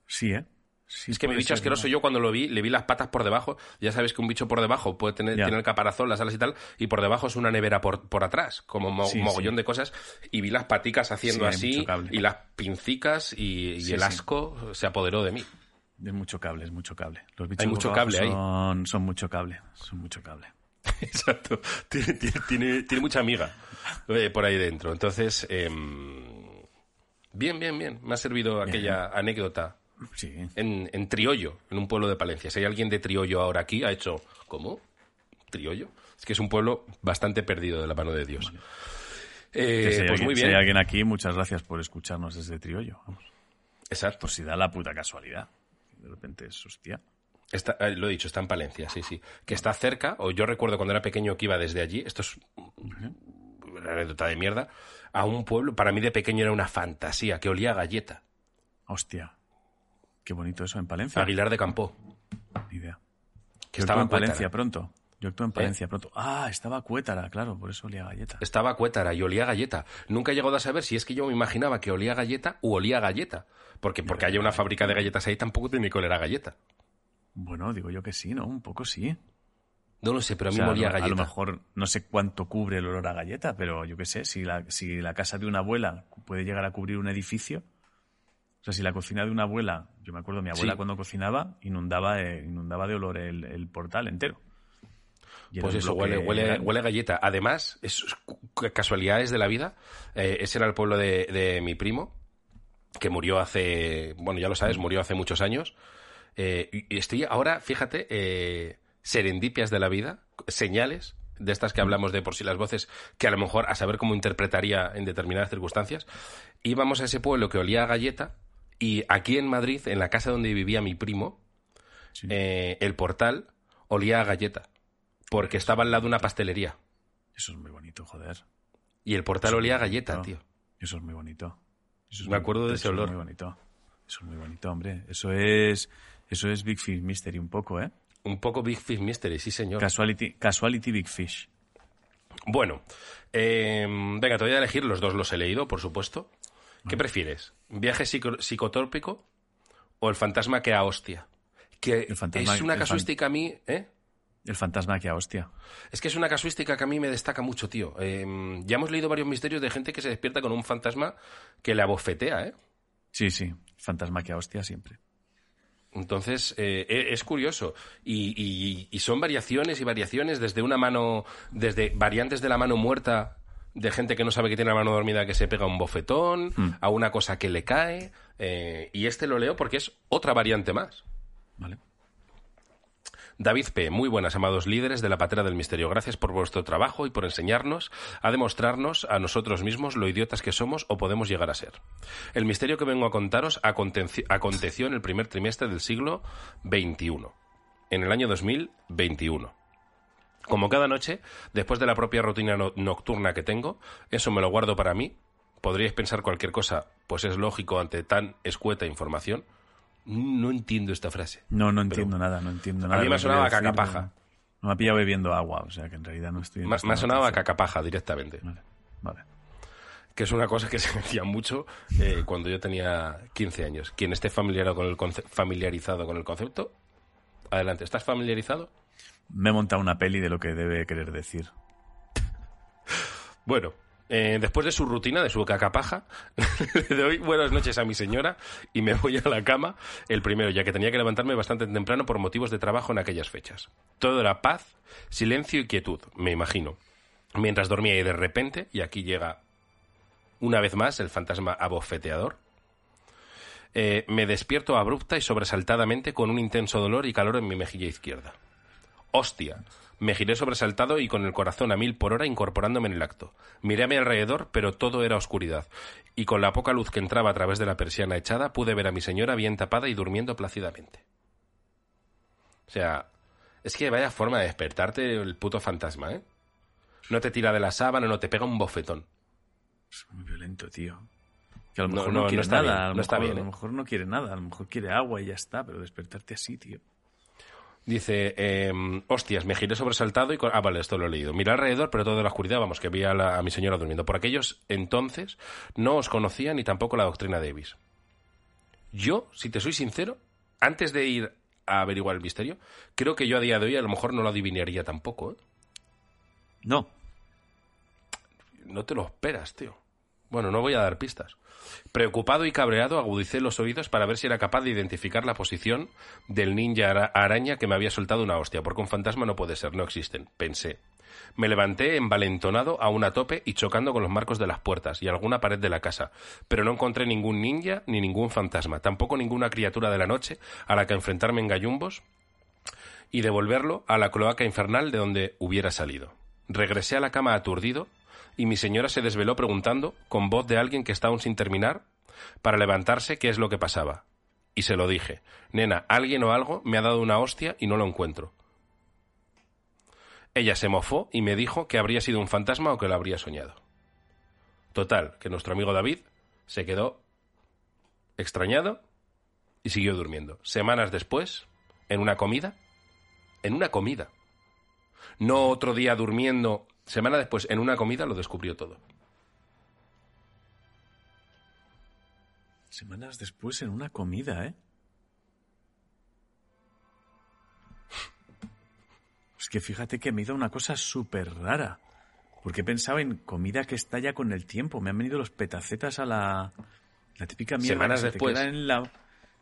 Sí, ¿eh? Sí, Es que mi bicho ser, asqueroso, ¿no? yo cuando lo vi, le vi las patas por debajo. Ya sabes que un bicho por debajo puede tener, tiene el caparazón, las alas y tal, y por debajo es una nevera por, por atrás, como mo- Sí, mogollón sí. de cosas. Y vi las paticas haciendo así, y las pincicas, y, el asco se apoderó de mí. Es mucho cable, es mucho cable. Los bichos Hay mucho cable ahí. son mucho cable, son mucho cable. Exacto. Tiene, tiene- tiene- tiene mucha amiga eh, por ahí dentro. Entonces, em, bien, bien, bien. Me ha servido aquella anécdota Sí. en, en Triollo, en un pueblo de Palencia. Si hay alguien de Triollo ahora aquí, ha hecho, ¿cómo? ¿Triollo? Es que es un pueblo bastante perdido de la mano de Dios. Eh, Que si, pues alguien, muy si bien. hay alguien aquí, muchas gracias por escucharnos desde Triollo. Vamos. Exacto. Por si da la puta casualidad. De repente es hostia. Está- eh, lo he dicho, está en Palencia, sí, sí. Que está cerca, o yo recuerdo cuando era pequeño que iba desde allí, esto es una anécdota de mierda, a un pueblo, para mí de pequeño era una fantasía, que olía a galleta. Hostia. Qué bonito eso en Palencia. Aguilar de Campo. Ni idea. Que Yo estaba en Cuétara. Palencia pronto. Yo actúo en Palencia pronto. Ah, estaba Cuétara, claro, por eso olía a galleta. Estaba Cuétara y olía a galleta. Nunca he llegado a saber si es que yo me imaginaba que olía a galleta u olía a galleta. Porque porque haya una fábrica de galletas ahí tampoco tiene que oler a galleta. Bueno, digo yo que sí, ¿no? Un poco sí. No lo sé, pero a O mí sea, me olía a lo- a lo galleta. mejor no sé cuánto cubre el olor a galleta, pero yo qué sé, si la, si la casa de una abuela puede llegar a cubrir un edificio, o sea, si la cocina de una abuela, yo me acuerdo, mi abuela Sí. cuando cocinaba inundaba, eh, inundaba de olor el, el portal entero. Y Pues eso, huele, huele, huele a galleta. Además, es casualidades de la vida. eh, ese era el pueblo de, de mi primo, que murió hace, bueno, ya lo sabes, murió hace muchos años. Eh, y estoy ahora, fíjate, eh, serendipias de la vida, señales de estas que hablamos de por sí las voces, que a lo mejor a saber cómo interpretaría en determinadas circunstancias. Íbamos a ese pueblo que olía a galleta y aquí en Madrid, en la casa donde vivía mi primo, eh, el portal olía a galleta porque estaba al lado de una pastelería. Eso es muy bonito, joder. Y el portal olía a galleta, tío. Eso es muy bonito. Me acuerdo de ese olor. Eso es muy bonito. Eso es muy bonito, hombre. Eso es, eso es Big Fish Mystery un poco, ¿eh? Un poco Big Fish Mystery, sí, señor. Casuality, casuality Big Fish. Bueno, eh, venga, te voy a elegir. Los dos los he leído, por supuesto. ¿Qué prefieres? ¿Viaje psicotrópico o el fantasma que a hostia? Que es una casuística a mí, ¿eh? El fantasma que a hostia. Es que es una casuística que a mí me destaca mucho, tío. Em, ya hemos leído varios misterios de gente que se despierta con un fantasma que le abofetea, ¿eh? Sí, sí. Fantasma que a hostia siempre. Entonces, eh, e, es curioso. Y, son variaciones y variaciones desde una mano, desde variantes de la mano muerta, de gente que no sabe que tiene la mano dormida que se pega un bofetón, hmm. a una cosa que le cae. Eh, y este lo leo porque es otra variante más. Vale. David P., muy buenas, amados líderes de la patera del misterio. Gracias por vuestro trabajo y por enseñarnos a demostrarnos a nosotros mismos lo idiotas que somos o podemos llegar a ser. El misterio que vengo a contaros aconteció en el primer trimestre del siglo XXI, en el año 2021. Como cada noche, después de la propia rutina nocturna que tengo, eso me lo guardo para mí. Podríais pensar cualquier cosa, pues es lógico ante tan escueta información no entiendo esta frase. No, no entiendo nada, no entiendo nada. A mí me ha sonado a cacapaja. No me ha pillado bebiendo agua, o sea que en realidad no estoy... Me, ha sonado a cacapaja directamente. Vale, vale. Que es una cosa que se decía mucho eh, cuando yo tenía 15 años. Quien esté familiarizado con, el familiarizado con el concepto, adelante. ¿Estás familiarizado? Me he montado una peli de lo que debe querer decir. bueno, eh, después de su rutina, de su cacapaja, le doy buenas noches a mi señora y me voy a la cama el primero, ya que tenía que levantarme bastante temprano por motivos de trabajo en aquellas fechas. Todo era paz, silencio y quietud, me imagino. Mientras dormía y de repente, y aquí llega una vez más el fantasma abofeteador, eh, me despierto abrupta y sobresaltadamente con un intenso dolor y calor en mi mejilla izquierda. ¡Hostia! Me giré sobresaltado y con el corazón a mil por hora incorporándome en el acto. Miré a mi alrededor, pero todo era oscuridad, y con la poca luz que entraba a través de la persiana echada pude ver a mi señora bien tapada y durmiendo plácidamente. O sea, es que vaya forma de despertarte el puto fantasma, ¿eh? No te tira de la sábana, no te pega un bofetón. Es muy violento, tío. Que a lo mejor no, quiere nada, no está bien, a lo mejor no quiere nada, a lo mejor quiere agua y ya está, pero despertarte así, tío. Dice, eh, hostias, me giré sobresaltado y... Ah, vale, esto lo he leído. Miré alrededor, pero todo en la oscuridad, vamos, que vi a, a, mi señora durmiendo. Por aquellos entonces no os conocía ni tampoco la doctrina Davis. Yo, si te soy sincero, antes de ir a averiguar el misterio, creo que yo a día de hoy a lo mejor no lo adivinaría tampoco, ¿eh? No. No te lo esperas, tío. Bueno, no voy a dar pistas. Preocupado y cabreado, agudicé los oídos para ver si era capaz de identificar la posición del ninja araña que me había soltado una hostia, porque un fantasma no puede ser, no existen, pensé. Me levanté envalentonado a una tope y chocando con los marcos de las puertas y alguna pared de la casa, pero no encontré ningún ninja ni ningún fantasma, tampoco ninguna criatura de la noche a la que enfrentarme en gallumbos y devolverlo a la cloaca infernal de donde hubiera salido. Regresé a la cama aturdido y mi señora se desveló preguntando, con voz de alguien que está aún sin terminar, para levantarse qué es lo que pasaba. Y se lo dije, nena, alguien o algo me ha dado una hostia y no lo encuentro. Ella se mofó y me dijo que habría sido un fantasma o que lo habría soñado. Total, que nuestro amigo David se quedó extrañado y siguió durmiendo. Semanas después, en una comida, en una comida, no otro día durmiendo Semana después, en una comida, lo descubrió todo. Semanas después, en una comida, ¿eh? Es que fíjate que me ha ido una cosa súper rara. Porque he pensado en comida que está ya con el tiempo. Me han venido los petacetas a la. La típica mierda. Semanas después. en la...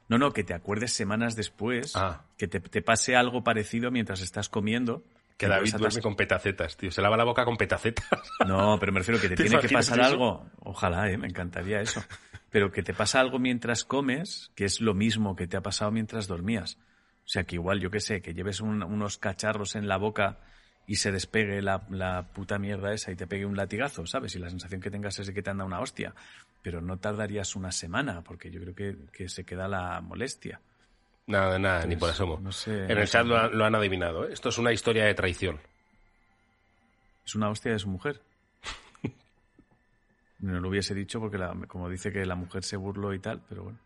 No, no, que te acuerdes semanas después. Ah. Que te, te, pase algo parecido mientras estás comiendo. Que David duerme con petacetas, tío. Se lava la boca con petacetas. No, pero me refiero que te, tiene que pasar algo. Ojalá, ¿eh? me encantaría eso. Pero que te pasa algo mientras comes, que es lo mismo que te ha pasado mientras dormías. O sea, que igual, yo qué sé, que lleves un- unos cacharros en la boca y se despegue la, la puta mierda esa y te pegue un latigazo, ¿sabes? Y la sensación que tengas es de que te anda una hostia. Pero no tardarías una semana, porque yo creo que, que se queda la molestia. Nada, nada, ni por asomo. no sé, en no el sé. chat lo, han- lo han adivinado. ¿eh? Esto es una historia de traición. Es una hostia de su mujer. No lo hubiese dicho porque, la- como dice que la mujer se burló y tal, pero bueno.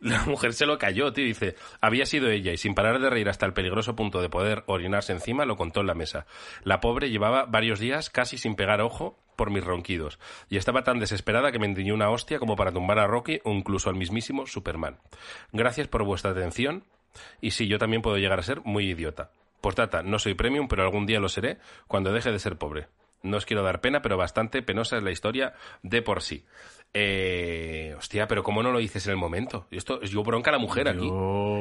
La mujer se lo cayó, tío. Dice, había sido ella y sin parar de reír hasta el peligroso punto de poder orinarse encima, lo contó en la mesa. La pobre llevaba varios días casi sin pegar ojo por mis ronquidos y estaba tan desesperada que me endiñó una hostia como para tumbar a Rocky o incluso al mismísimo Superman. Gracias por vuestra atención y sí, yo también puedo llegar a ser muy idiota. Postdata, no soy premium, pero algún día lo seré cuando deje de ser pobre. No os quiero dar pena, pero bastante penosa es la historia de por sí. Eh, hostia, pero ¿cómo no lo dices en el momento? Esto, yo bronca a la mujer aquí.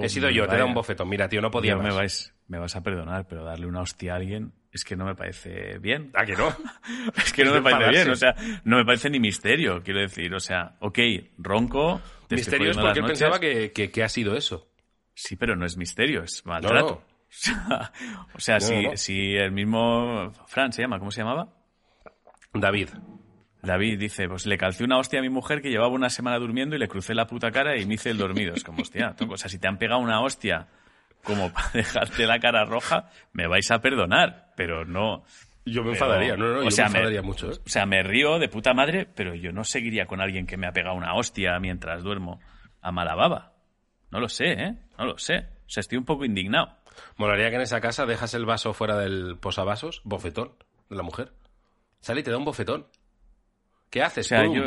He sido yo, te da vaya. un bofetón. Mira, tío, no podía me más. vais, me vas a perdonar, pero darle una hostia a alguien es que no me parece bien. ¿A que no? Es que no me parece bien, o sea, no me parece ni misterio, quiero decir, o sea, ok, ronco. te Misterio es porque él pensaba que, que, que ha sido eso. Sí, pero no es misterio, es maltrato. O sea, No, si, si el mismo Fran se llama, ¿cómo se llamaba? David. David dice, pues le calcé una hostia a mi mujer que llevaba una semana durmiendo y le crucé la puta cara y me hice el dormido. Es como, hostia, o sea, si te han pegado una hostia como para dejarte la cara roja, me vais a perdonar, pero no... Yo me pero- enfadaría, no, no, o yo sea, me enfadaría mucho. ¿eh? O sea, me río de puta madre, pero yo no seguiría con alguien que me ha pegado una hostia mientras duermo a mala baba. No lo sé, ¿eh? No lo sé. O sea, estoy un poco indignado. Molaría que en esa casa dejas el vaso fuera del posavasos, bofetón de la mujer. Sale y te da un bofetón. ¿Qué O haces? sea, ¡Pum! yo,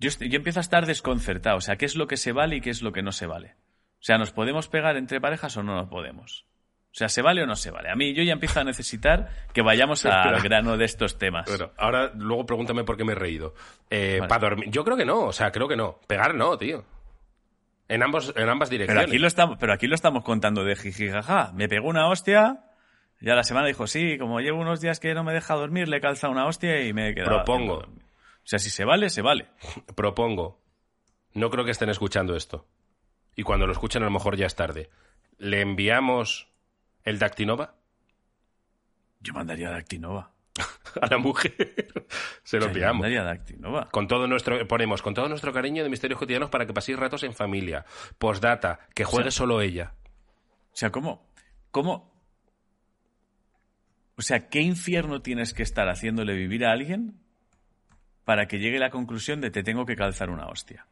yo, estoy- yo empiezo a estar desconcertado. O sea, ¿qué es lo que se vale y qué es lo que no se vale? O sea, ¿nos podemos pegar entre parejas o no nos podemos? O sea, ¿se vale o no se vale? A mí yo ya empiezo a necesitar que vayamos al grano de estos temas. Bueno, ahora luego pregúntame por qué me he reído. Eh, Vale. Para dormir. Yo creo que no, o sea, creo que no. Pegar no, tío. En, ambos, en ambas pero, direcciones. aquí lo estamos, pero aquí lo estamos contando de jijijaja. Me pegó una hostia. Ya la semana dijo, sí, como llevo unos días que no me deja dormir, le he calzado una hostia y me he quedado. Propongo. O sea, si se vale, se vale. Propongo. No creo que estén escuchando esto. Y cuando lo escuchen, a lo mejor ya es tarde. ¿Le enviamos el Dactinova Yo mandaría Dactinova. a la mujer? Se lo O sea, mandaría Dactinova. Con todo nuestro, ponemos, con todo nuestro cariño de misterios cotidianos para que paséis ratos en familia. Postdata, que juegue solo ella. O sea, ¿cómo? ¿Cómo? O sea, ¿qué infierno tienes que estar haciéndole vivir a alguien para que llegue la conclusión de te tengo que calzar una hostia?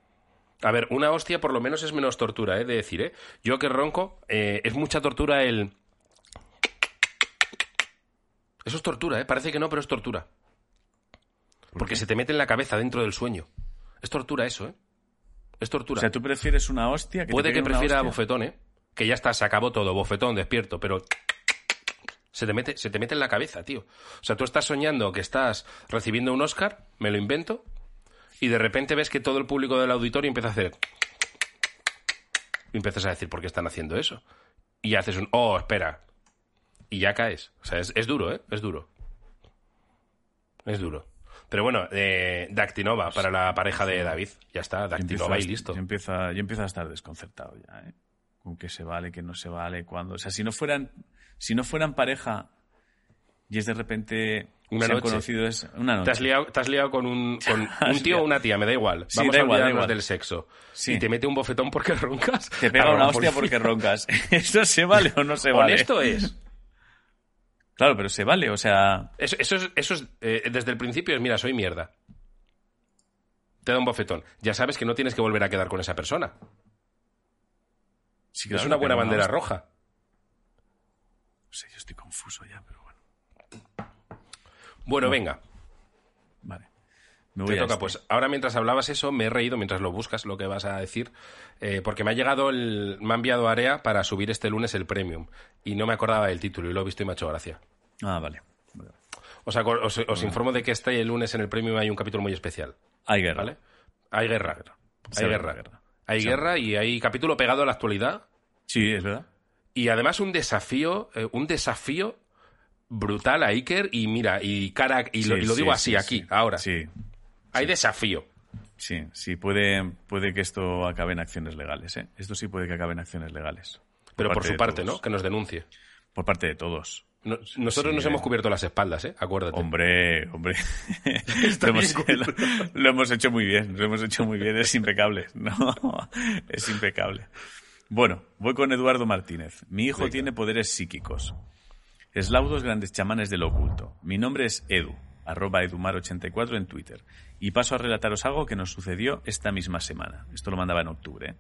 A ver, una hostia por lo menos es menos tortura, ¿eh? De decir, ¿eh? Yo que ronco, eh, es mucha tortura el... Eso es tortura, ¿eh? Parece que no, pero es tortura. Porque se te mete en la cabeza dentro del sueño. Es tortura eso, ¿eh? Es O tortura. sea, ¿tú prefieres una hostia que te Puede que prefiera bofetón, ¿eh? Que ya está, se acabó todo, bofetón, despierto, pero se te mete, se te mete en la cabeza, tío. O sea, tú estás soñando que estás recibiendo un Oscar, me lo invento, y de repente ves que todo el público del auditorio empieza a hacer y empiezas a decir por qué están haciendo eso. Y haces un oh, espera. Y ya caes. O sea, es, es duro, ¿eh? Es duro. Es duro. Pero bueno, eh, Dactinova para la pareja de David. Ya está, Dactinova y listo. Yo empiezo, a, yo empiezo a estar desconcertado ya, ¿eh? Con que se vale, que no se vale, cuando... O sea, si no fueran, si no fueran pareja y es de repente... Una se han noche. conocido es una noche. Te has liado, te has liado con un, con un tío o una tía, me da igual. Sí, Vamos da a igual, da olvidarnos igual. del sexo. Sí. Y te mete un bofetón porque roncas. Te pega una hostia porque roncas. ¿Eso se vale o no se vale? Honesto es. Claro, pero se vale, o sea... Eso, eso es, eso es eh, desde el principio es, mira, soy mierda. Te da un bofetón. Ya sabes que no tienes que volver a quedar con esa persona. sí, es una buena bandera roja. Sé, yo estoy confuso ya, pero bueno. Bueno, venga. Vale. Me Te voy a toca, este. pues ahora mientras hablabas eso, me he reído mientras lo buscas, lo que vas a decir, eh, porque me ha llegado el. Me ha enviado Area para subir este lunes el premium. Y no me acordaba del título y lo he visto y me ha hecho gracia. Ah, vale. Vale. Os, informo de que este lunes en el premium hay un capítulo muy especial. Hay guerra. ¿Vale? Hay guerra. Hay guerra. la guerra. Hay guerra y hay capítulo pegado a la actualidad. Sí, es verdad. Y además un desafío, eh, un desafío brutal a Iker y mira, y cara, y, lo, Sí, y lo digo sí, así sí, aquí, ahora. Sí, Hay desafío. sí, sí. Puede, puede que esto acabe en acciones legales, ¿eh? Esto sí puede que acabe en acciones legales. Pero por, su parte, todos. ¿no? Que nos denuncie. Por parte de todos. No- nosotros Sí, nos eh. hemos cubierto las espaldas, ¿eh? Acuérdate. Hombre, hombre. Está lo, hemos, bien lo- lo hemos hecho muy bien, lo hemos hecho muy bien, es impecable. No, es impecable. Bueno, voy con Eduardo Martínez. Mi hijo Venga. tiene poderes psíquicos. Eslaudos grandes chamanes de lo oculto. Mi nombre es Edu, arroba edumar84 en Twitter. Y paso a relataros algo que nos sucedió esta misma semana. Esto lo mandaba en octubre. ¿eh?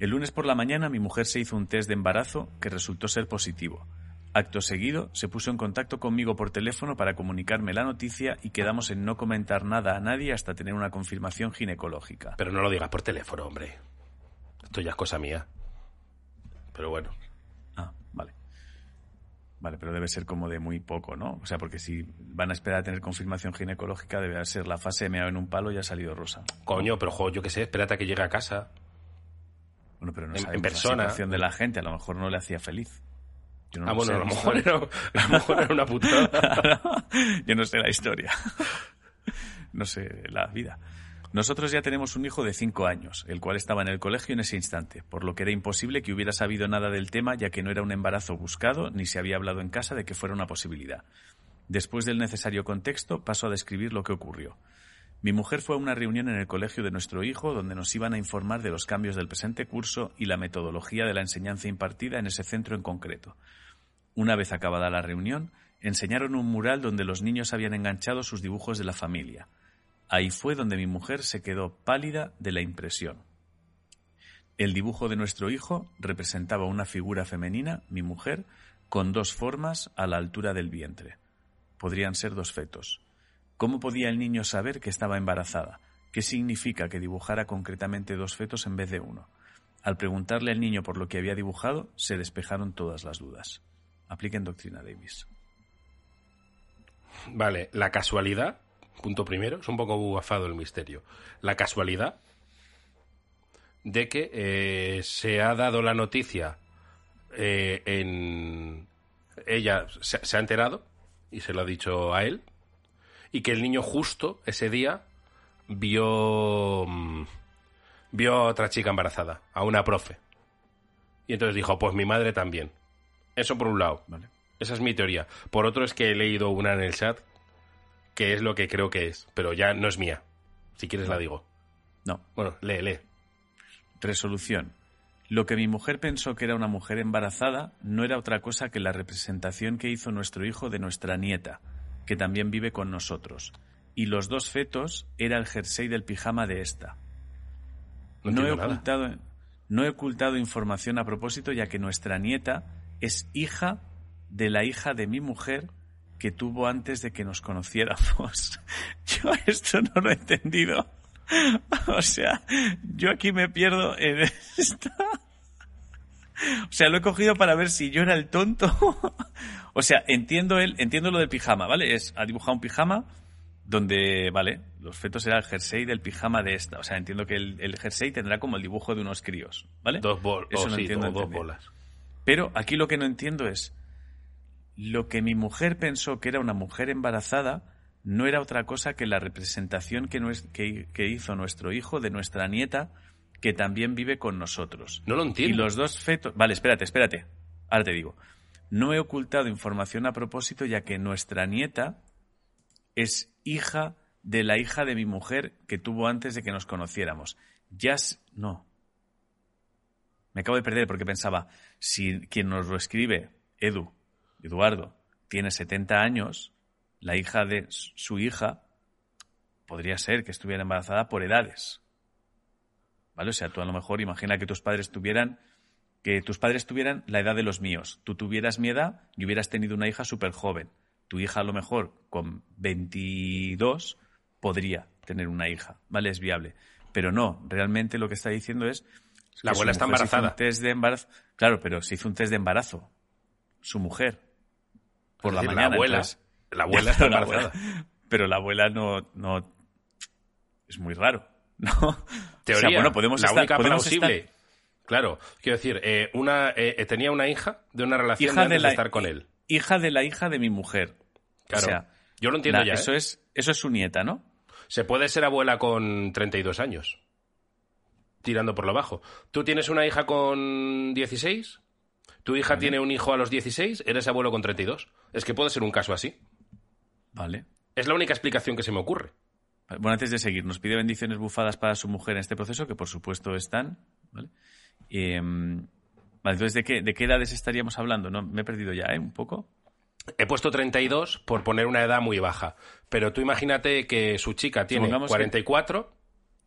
El lunes por la mañana mi mujer se hizo un test de embarazo que resultó ser positivo. Acto seguido, se puso en contacto conmigo por teléfono para comunicarme la noticia y quedamos en no comentar nada a nadie hasta tener una confirmación ginecológica. Pero no lo digas por teléfono, hombre. Esto ya es cosa mía. Pero bueno. Ah, vale. Vale, pero debe ser como de muy poco, ¿no? O sea, porque si van a esperar a tener confirmación ginecológica, debe ser la fase de meado en un palo y ha salido rosa. Coño, pero jo, yo qué sé, espérate a que llegue a casa. Bueno, pero no En- en persona. la situación de la gente. A lo mejor no le hacía feliz. Yo no ah, bueno, sé, a lo, mejor era, a lo mejor era una putada. Yo no sé la historia. No sé la vida. Nosotros ya tenemos un hijo de cinco años, el cual estaba en el colegio en ese instante, por lo que era imposible que hubiera sabido nada del tema, ya que no era un embarazo buscado ni se había hablado en casa de que fuera una posibilidad. Después del necesario contexto, paso a describir lo que ocurrió. Mi mujer fue a una reunión en el colegio de nuestro hijo donde nos iban a informar de los cambios del presente curso y la metodología de la enseñanza impartida en ese centro en concreto. Una vez acabada la reunión, enseñaron un mural donde los niños habían enganchado sus dibujos de la familia. Ahí fue donde mi mujer se quedó pálida de la impresión. El dibujo de nuestro hijo representaba una figura femenina, mi mujer, con dos formas a la altura del vientre. Podrían ser dos fetos. ¿Cómo podía el niño saber que estaba embarazada? ¿Qué significa que dibujara concretamente dos fetos en vez de uno? Al preguntarle al niño por lo que había dibujado, se despejaron todas las dudas. Apliquen doctrina Davis. Vale, la casualidad, punto primero, es un poco bufado el misterio. La casualidad de que eh, se ha dado la noticia eh, en... Ella se, se ha enterado y se lo ha dicho a él y que el niño justo ese día vio mm, vio a otra chica embarazada, a una profe. Y entonces dijo, pues mi madre también. Eso por un lado. ¿Vale? Esa es mi teoría. Por otro es que he leído una en el chat que es lo que creo que es, pero ya no es mía. Si quieres la digo. No. Bueno, lee, lee. Resolución. Lo que mi mujer pensó que era una mujer embarazada no era otra cosa que la representación que hizo nuestro hijo de nuestra nieta, que también vive con nosotros. Y los dos fetos era el jersey del pijama de esta. No, No he, entiendo nada. ocultado, no he ocultado información a propósito, ya que nuestra nieta es hija de la hija de mi mujer que tuvo antes de que nos conociéramos. Yo esto no lo he entendido. O sea, yo aquí me pierdo en esta. O sea, lo he cogido para ver si yo era el tonto. O sea, entiendo el, entiendo lo del pijama, ¿vale? Es, ha dibujado un pijama donde, vale, los fetos era el jersey del pijama de esta. O sea, entiendo que el, el jersey tendrá como el dibujo de unos críos, ¿vale? Dos, bol Eso o lo sí, entiendo dos bolas. Pero aquí lo que no entiendo es, lo que mi mujer pensó que era una mujer embarazada no era otra cosa que la representación que, nues- que- que hizo nuestro hijo de nuestra nieta, que también vive con nosotros. No lo Y entiendo. los dos fetos... Vale, espérate, espérate. Ahora te digo. No he ocultado información a propósito ya que nuestra nieta es hija de la hija de mi mujer que tuvo antes de que nos conociéramos. Ya... No. Me acabo de perder porque pensaba, si quien nos lo escribe, Edu, Eduardo, tiene 70 años, la hija de su hija podría ser que estuviera embarazada por edades. ¿Vale? O sea, tú a lo mejor imagina que tus padres tuvieran que tus padres tuvieran la edad de los míos, tú tuvieras mi edad y hubieras tenido una hija súper joven. Tu hija a lo mejor con 22 podría tener una hija, ¿vale? Es viable. Pero no, realmente lo que está diciendo es... La abuela está embarazada. test de embarazo. Claro, pero se hizo un test de embarazo. Su mujer. Por la decir, mañana. La abuela, entonces- la abuela está embarazada. abuela- pero la abuela no, no... Es muy raro, ¿no? Teoría, O sea, bueno, podemos la estar- única podemos plausible. estar- Claro, quiero decir, eh, una, eh, tenía una hija de una relación Hija de antes de, la- estar con él. hija de la hija de mi mujer. Claro. O sea, Yo lo entiendo ya. eso ¿eh? es eso es su nieta, ¿no? Se puede ser abuela con 32 años. Tirando por lo bajo. ¿Tú tienes una hija con 16? Tu hija tiene un hijo a los 16, eres abuelo con 32. Es que puede ser un caso así. Vale. Es la única explicación que se me ocurre. Bueno, antes de seguir, nos pide bendiciones bufadas para su mujer en este proceso, que por supuesto están. ¿vale? Eh, vale, entonces, ¿de qué, ¿de qué edades estaríamos hablando? No, me he perdido ya, ¿eh? Un poco. He puesto 32 por poner una edad muy baja. Pero tú imagínate que su chica tiene Supongamos que- 44,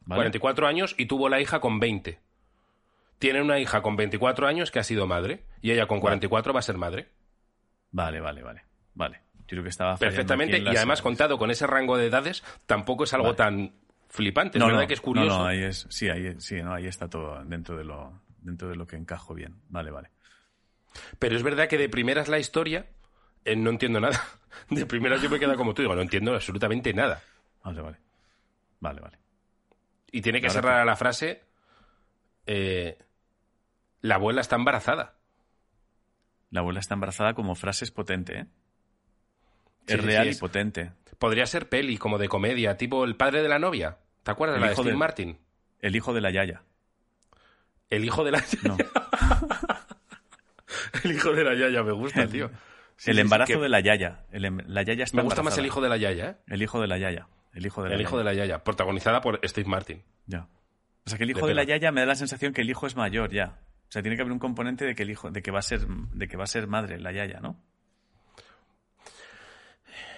¿vale? 44 años y tuvo la hija con 20. Tiene una hija con 24 años que ha sido madre y ella con 44 va a ser madre. Vale, vale, vale. Vale. Yo creo que estaba Perfectamente. Y además, edades. contado con ese rango de edades, tampoco es algo Vale. tan flipante. Es No, verdad no, que es curioso. No, no, ahí es, sí, ahí, sí, no, ahí está todo dentro de lo, dentro de lo que encajo bien. Vale, vale. Pero es verdad que de primeras la historia eh, no entiendo nada. De primeras yo me quedo como tú, digo, no entiendo absolutamente nada. Vale, vale. Vale, vale. Y tiene que Ahora cerrar la frase, eh, la abuela está embarazada. La abuela está embarazada como frase es potente, ¿eh? Sí, es real sí, y es- potente. Podría ser peli, como de comedia, tipo El padre de la novia. ¿Te acuerdas? El la de Steve del- Martin. El hijo de la Yaya. El hijo de la... No. el hijo de la Yaya me gusta, tío. Sí, el embarazo que- de la Yaya. El em- la Yaya está Me gusta más el hijo de la Yaya, ¿eh? El hijo de la Yaya. El hijo de la El hijo Yaya. de la Yaya, protagonizada por Steve Martin. Ya. O sea, que el hijo De de la. Yaya me da la sensación que el hijo es mayor ya. O sea, tiene que haber un componente de que el hijo, de que va a ser, de que va a ser madre la Yaya, ¿no?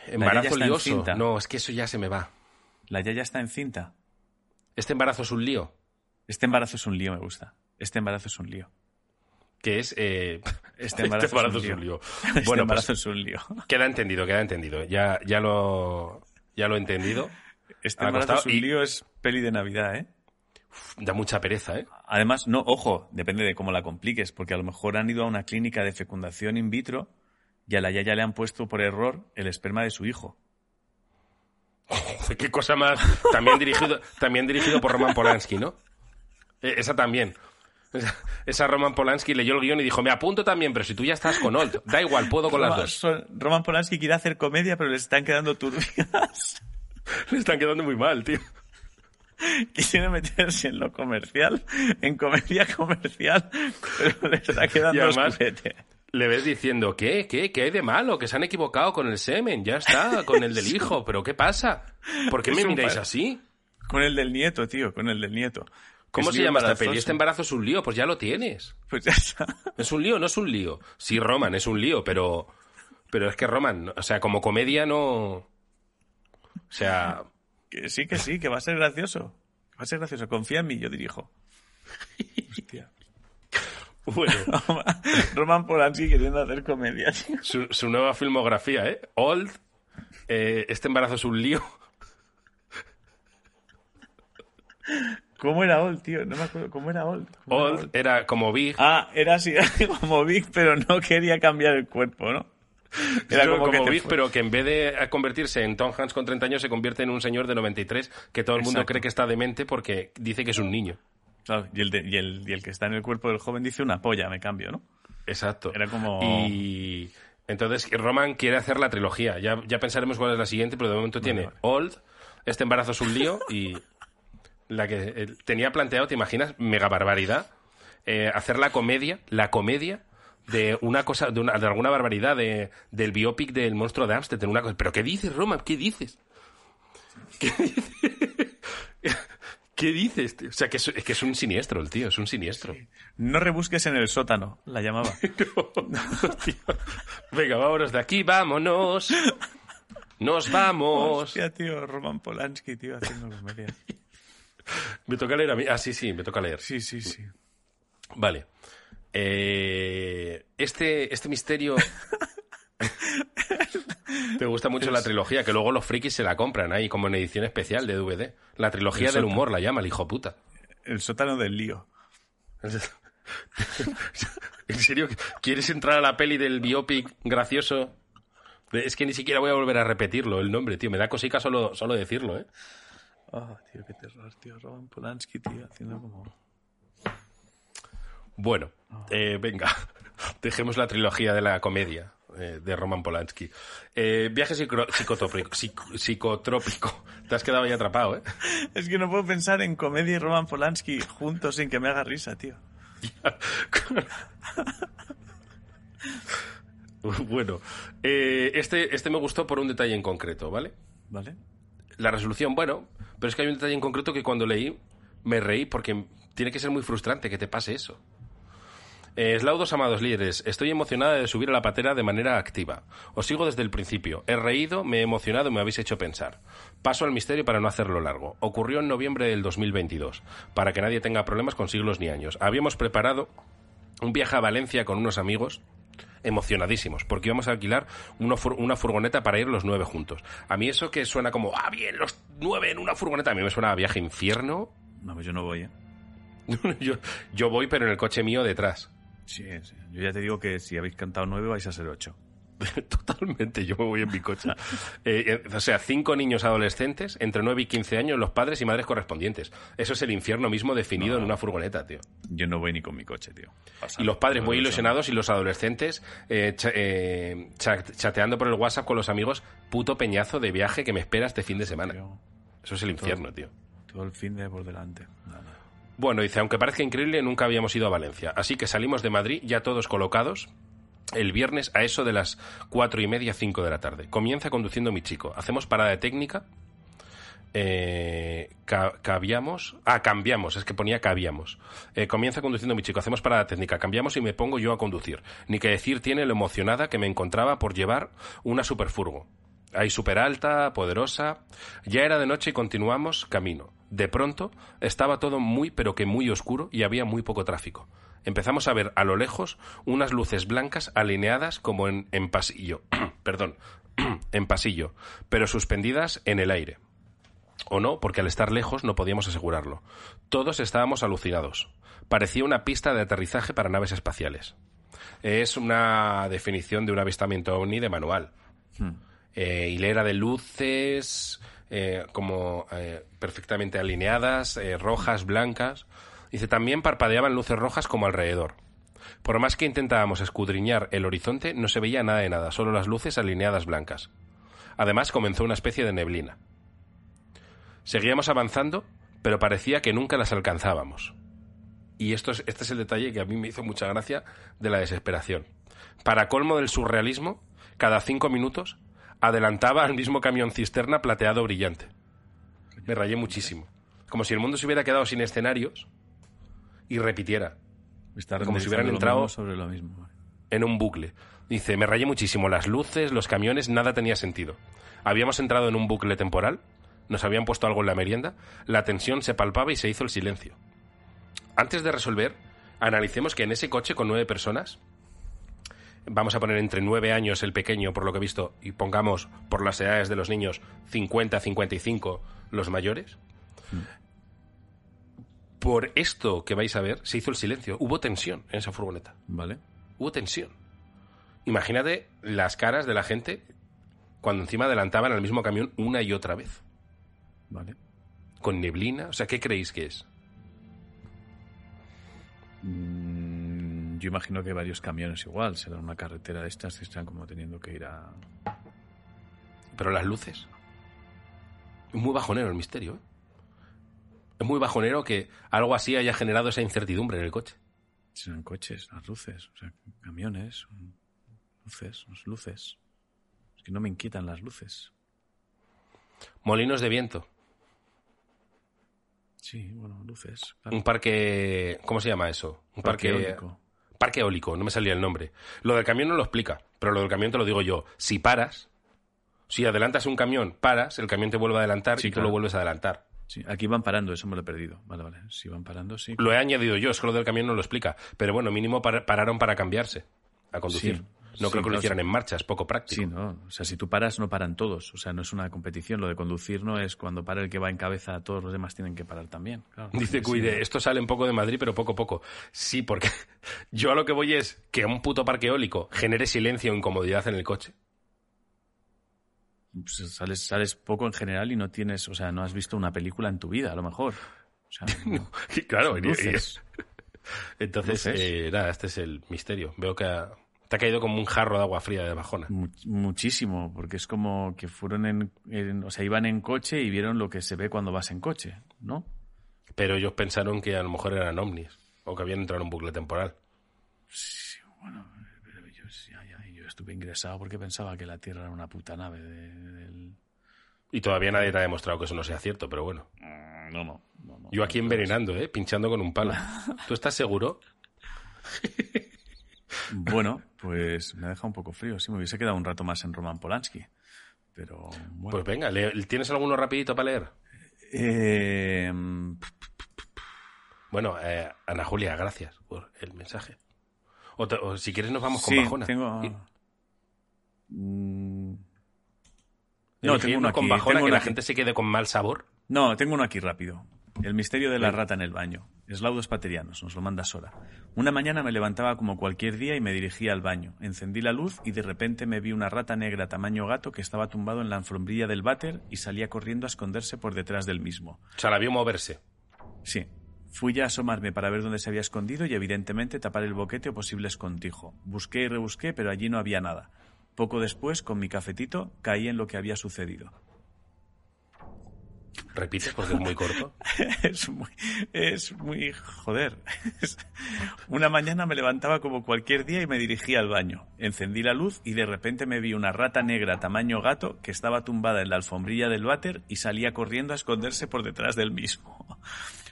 Embarazo lioso. No, es que eso ya se me va. La Yaya está encinta. Este embarazo es un lío. Este embarazo es un lío, me gusta. Este embarazo es un lío. Que es... eh, Este embarazo, es, un lío. Este Bueno, embarazo pues es un lío. queda entendido, queda entendido. Ya, ya lo... Ya lo he entendido. Este embarazo es un y- lío es peli de Navidad, ¿eh? Da mucha pereza, ¿eh? Además, no, ojo, depende de cómo la compliques, porque a lo mejor han ido a una clínica de fecundación in vitro y a la Yaya le han puesto por error el esperma de su hijo. Qué cosa más. También dirigido, también dirigido por Roman Polanski, ¿no? Eh, Esa también. Esa, esa Roman Polanski leyó el guion y dijo, me apunto también, pero si tú ya estás con Old, da igual, puedo con las dos. son- Roman Polanski quiere hacer comedia, pero le están quedando turbias. Le están quedando muy mal, tío. Quiere meterse en lo comercial, en comedia comercial, pero le está quedando además-. Le ves diciendo, ¿qué? ¿Qué? ¿Qué hay de malo? Que se han equivocado con el semen, ya está, con el del hijo, pero ¿qué pasa? ¿Por qué Es me miráis así? Con el del nieto, tío, con el del nieto. ¿Cómo se llama esta peli? Este embarazo es un lío, pues ya lo tienes. Pues ya está. ¿Es un lío? No es un lío. Sí, Roman, es un lío, pero. Pero es que Roman, o sea, como comedia no. O sea. Que sí, que sí, que va a ser gracioso. Va a ser gracioso. Confía en mí, yo dirijo. Hostia. Bueno, Roman Polanski queriendo hacer comedia, tío. su, su nueva filmografía, ¿eh? Old. eh, este embarazo es un lío. ¿Cómo era Old, tío? No me acuerdo. ¿Cómo era Old? ¿Cómo era Old era como Big. Ah, era así como Vic, pero no quería cambiar el cuerpo, ¿no? Era Pero como, que pero que en vez de convertirse en Tom Hanks con 30 años, se convierte en un señor de 93 que todo el mundo Exacto. cree que está demente porque dice que es un niño. Claro, y, el de- y, el, y el que está en el cuerpo del joven dice una polla, me cambio, ¿no? Exacto. Era como- Y entonces Roman quiere hacer la trilogía. Ya, ya pensaremos cuál es la siguiente, pero de momento tiene vale. Old, Este embarazo es un lío y la que eh, tenía planteado, ¿te imaginas? Mega barbaridad. eh, hacer la comedia, la comedia de una cosa, de, una- de alguna barbaridad de, del biopic del monstruo de Amsterdam. Una cosa. ¿Pero qué dices, Roman? ¿Qué dices? ¿Qué dices? ¿Qué dices, tío? O sea, que es, que es un siniestro el tío, es un siniestro. No rebusques en el sótano, la llamaba. Venga, vámonos de aquí, vámonos. Nos vamos. Hostia, tío, Roman Polanski, tío, haciendo comedia. Me toca leer a mí. Ah, sí, sí, me toca leer. Sí, sí, sí. Vale. Eh, este, este misterio. Te gusta mucho la trilogía, que luego los frikis se la compran ahí, como en edición especial de DVD. La trilogía El del humor la llama el hijo puta. El sótano del lío. ¿En serio? ¿Quieres entrar a la peli del biopic gracioso? Es que ni siquiera voy a volver a repetirlo, el nombre, tío. Me da cosica solo, solo decirlo, ¿eh? Oh, tío, qué terror, tío. Roman Polanski, tío, haciendo como... Bueno, eh, venga, dejemos la trilogía de la comedia eh, de Roman Polanski. Eh, viaje psico- psicotrópico, psico- psicotrópico. Te has quedado ahí atrapado, ¿eh? Es que no puedo pensar en comedia y Roman Polanski juntos sin que me haga risa, tío. bueno, este, este me gustó por un detalle en concreto, ¿vale? ¿Vale? La resolución, bueno, pero es que hay un detalle en concreto que cuando leí me reí porque tiene que ser muy frustrante que te pase eso. Eh, Eslaudos amados líderes, estoy emocionada de subir a la patera de manera activa. Os sigo desde el principio. He reído, me he emocionado y me habéis hecho pensar. Paso al misterio para no hacerlo largo. Ocurrió en noviembre del 2022, para que nadie tenga problemas con siglos ni años. Habíamos preparado un viaje a Valencia con unos amigos emocionadísimos, porque íbamos a alquilar una, fur- una furgoneta para ir los nueve juntos. A mí eso que suena como, ah, bien, los nueve en una furgoneta, a mí me suena a viaje infierno. No, pues yo no voy, ¿eh? yo, yo voy, pero en el coche mío detrás. Sí, sí. Yo ya te digo que si habéis cantado nueve vais a ser ocho. Totalmente, yo me voy en mi coche. Eh, eh, o sea, cinco niños adolescentes, entre 9 y 15 años, los padres y madres correspondientes. Eso es el infierno mismo definido No. en una furgoneta, tío. Yo no voy ni con mi coche, tío. Pasa. Y los padres No muy ilusionados y los adolescentes eh, cha- cha- chateando por el WhatsApp con los amigos, puto peñazo de viaje que me espera este fin de semana. tío. Eso es el infierno, tío. Todo el fin de por delante. Nada. Bueno, dice, aunque parezca increíble, nunca habíamos ido a Valencia. Así que salimos de Madrid ya todos colocados el viernes a eso de las cuatro y media, cinco de la tarde. Comienza conduciendo mi chico. Hacemos parada de técnica. Eh. Ah, cambiamos, es que ponía cabiamos. Eh, comienza conduciendo mi chico. Hacemos parada técnica. Cambiamos y me pongo yo a conducir. Ni que decir tiene lo emocionada que me encontraba por llevar una superfurgo. Ahí súper alta, poderosa. Ya era de noche y continuamos camino. De pronto estaba todo muy pero que muy oscuro y había muy poco tráfico. Empezamos a ver a lo lejos unas luces blancas alineadas como en, en pasillo. Perdón, en pasillo, pero suspendidas en el aire. O no, porque al estar lejos no podíamos asegurarlo. Todos estábamos alucinados. Parecía una pista de aterrizaje para naves espaciales. Es una definición de un avistamiento ovni de manual eh, hilera de luces eh, como eh, perfectamente alineadas, eh, rojas, blancas. Dice, también parpadeaban luces rojas como alrededor. Por más que intentábamos escudriñar el horizonte, no se veía nada de nada, solo las luces alineadas blancas. Además, comenzó una especie de neblina. Seguíamos avanzando, pero parecía que nunca las alcanzábamos. Y esto es, este es el detalle que a mí me hizo mucha gracia de la desesperación. Para colmo del surrealismo, cada cinco minutos adelantaba al mismo camión cisterna plateado brillante. Me rayé muchísimo. Como si el mundo se hubiera quedado sin escenarios y repitiera Como si hubieran entrado- sobre lo mismo. en un bucle. Dice, me rayé muchísimo. Las luces, los camiones, nada tenía sentido. Habíamos entrado en un bucle temporal, nos habían puesto algo en la merienda, la tensión se palpaba y se hizo el silencio. Antes de resolver, analicemos que en ese coche con nueve personas, vamos a poner entre nueve años el pequeño, por lo que he visto, y pongamos por las edades de los niños 50, 55 los mayores. Por esto que vais a ver, se hizo el silencio. Hubo tensión en esa furgoneta ¿Vale? hubo tensión. Imagínate las caras de la gente cuando encima adelantaban al mismo camión una y otra vez. ¿Vale? Con neblina. O sea, ¿qué creéis que es? Mm, yo imagino que varios camiones igual. Será una carretera de estas que están como teniendo que ir a... Pero las luces. Es muy bajonero el misterio. ¿eh? Es muy bajonero que algo así haya generado esa incertidumbre en el coche. Serán coches, las luces, o sea, camiones, luces, las luces. Es que no me inquietan las luces. Molinos de viento. Sí, bueno, luces. claro. Un parque... ¿Cómo se llama eso? Un parque... eólico. Parque eólico, no me salía el nombre. Lo del camión no lo explica, pero lo del camión te lo digo yo. Si paras, si adelantas un camión, paras, el camión te vuelve a adelantar Sí, y tú lo vuelves a adelantar. Sí, aquí van parando, eso me lo he perdido. Vale, vale. Si van parando, sí. Lo he añadido yo, es que lo del camión no lo explica. Pero bueno, mínimo par- pararon para cambiarse a conducir. Sí, no sí, creo que lo hicieran en marcha, es poco práctico. Sí, ¿no? O sea, si tú paras, no paran todos. O sea, no es una competición. Lo de conducir no es cuando para el que va en cabeza, todos los demás tienen que parar también. Claro. Dice Sí, Cuide, ¿no? esto sale un poco de Madrid, pero poco a poco. Sí, porque yo a lo que voy es que un puto parque eólico genere silencio o incomodidad en el coche. Pues sales, sales poco en general y no tienes, o sea, no has visto una película en tu vida, a lo mejor. O sea, no. Claro, entonces, eh, nada, este es el misterio. Veo que te ha caído como un jarro de agua fría de bajona. Mu- muchísimo, porque es como que fueron en, en- o sea, iban en coche y vieron lo que se ve cuando vas en coche, ¿no? Pero ellos pensaron que a lo mejor eran ovnis o que habían entrado en un bucle temporal. Sí, bueno, pero yo- ya, ya, yo estuve ingresado porque pensaba que la Tierra era una puta nave de-. Y todavía nadie te ha demostrado que eso no sea cierto, pero bueno. Mm, No, no, no, no. Yo aquí envenenando, ¿eh? Pinchando con un palo. ¿Tú estás seguro? Bueno, pues me ha dejado un poco frío. Sí, me hubiese quedado un rato más en Roman Polanski. Pero bueno. Pues venga, ¿tienes alguno rapidito para leer? Eh, Bueno, eh, Ana Julia, gracias por el mensaje. O, te- o si quieres nos vamos con sí, bajona. tengo... Mm, No, tengo uno aquí. con bajona tengo que la aquí. gente se quede con mal sabor. No, tengo uno aquí rápido. El misterio de la rata en el baño. Eslaudos paterianos, nos lo manda Sora. Una mañana me levantaba como cualquier día y me dirigía al baño. Encendí la luz y de repente me vi una rata negra tamaño gato que estaba tumbado en la alfombrilla del váter y salía corriendo a esconderse por detrás del mismo. O sea, la vio moverse. Sí. Fui a asomarme para ver dónde se había escondido y evidentemente tapar el boquete o posible escondijo. Busqué y rebusqué, pero allí no había nada. Poco después, con mi cafetito, caí en lo que había sucedido. Repites porque es muy corto. es muy, es muy, joder. Una mañana me levantaba como cualquier día y me dirigía al baño. Encendí la luz y de repente me vi una rata negra tamaño gato que estaba tumbada en la alfombrilla del váter y salía corriendo a esconderse por detrás del mismo.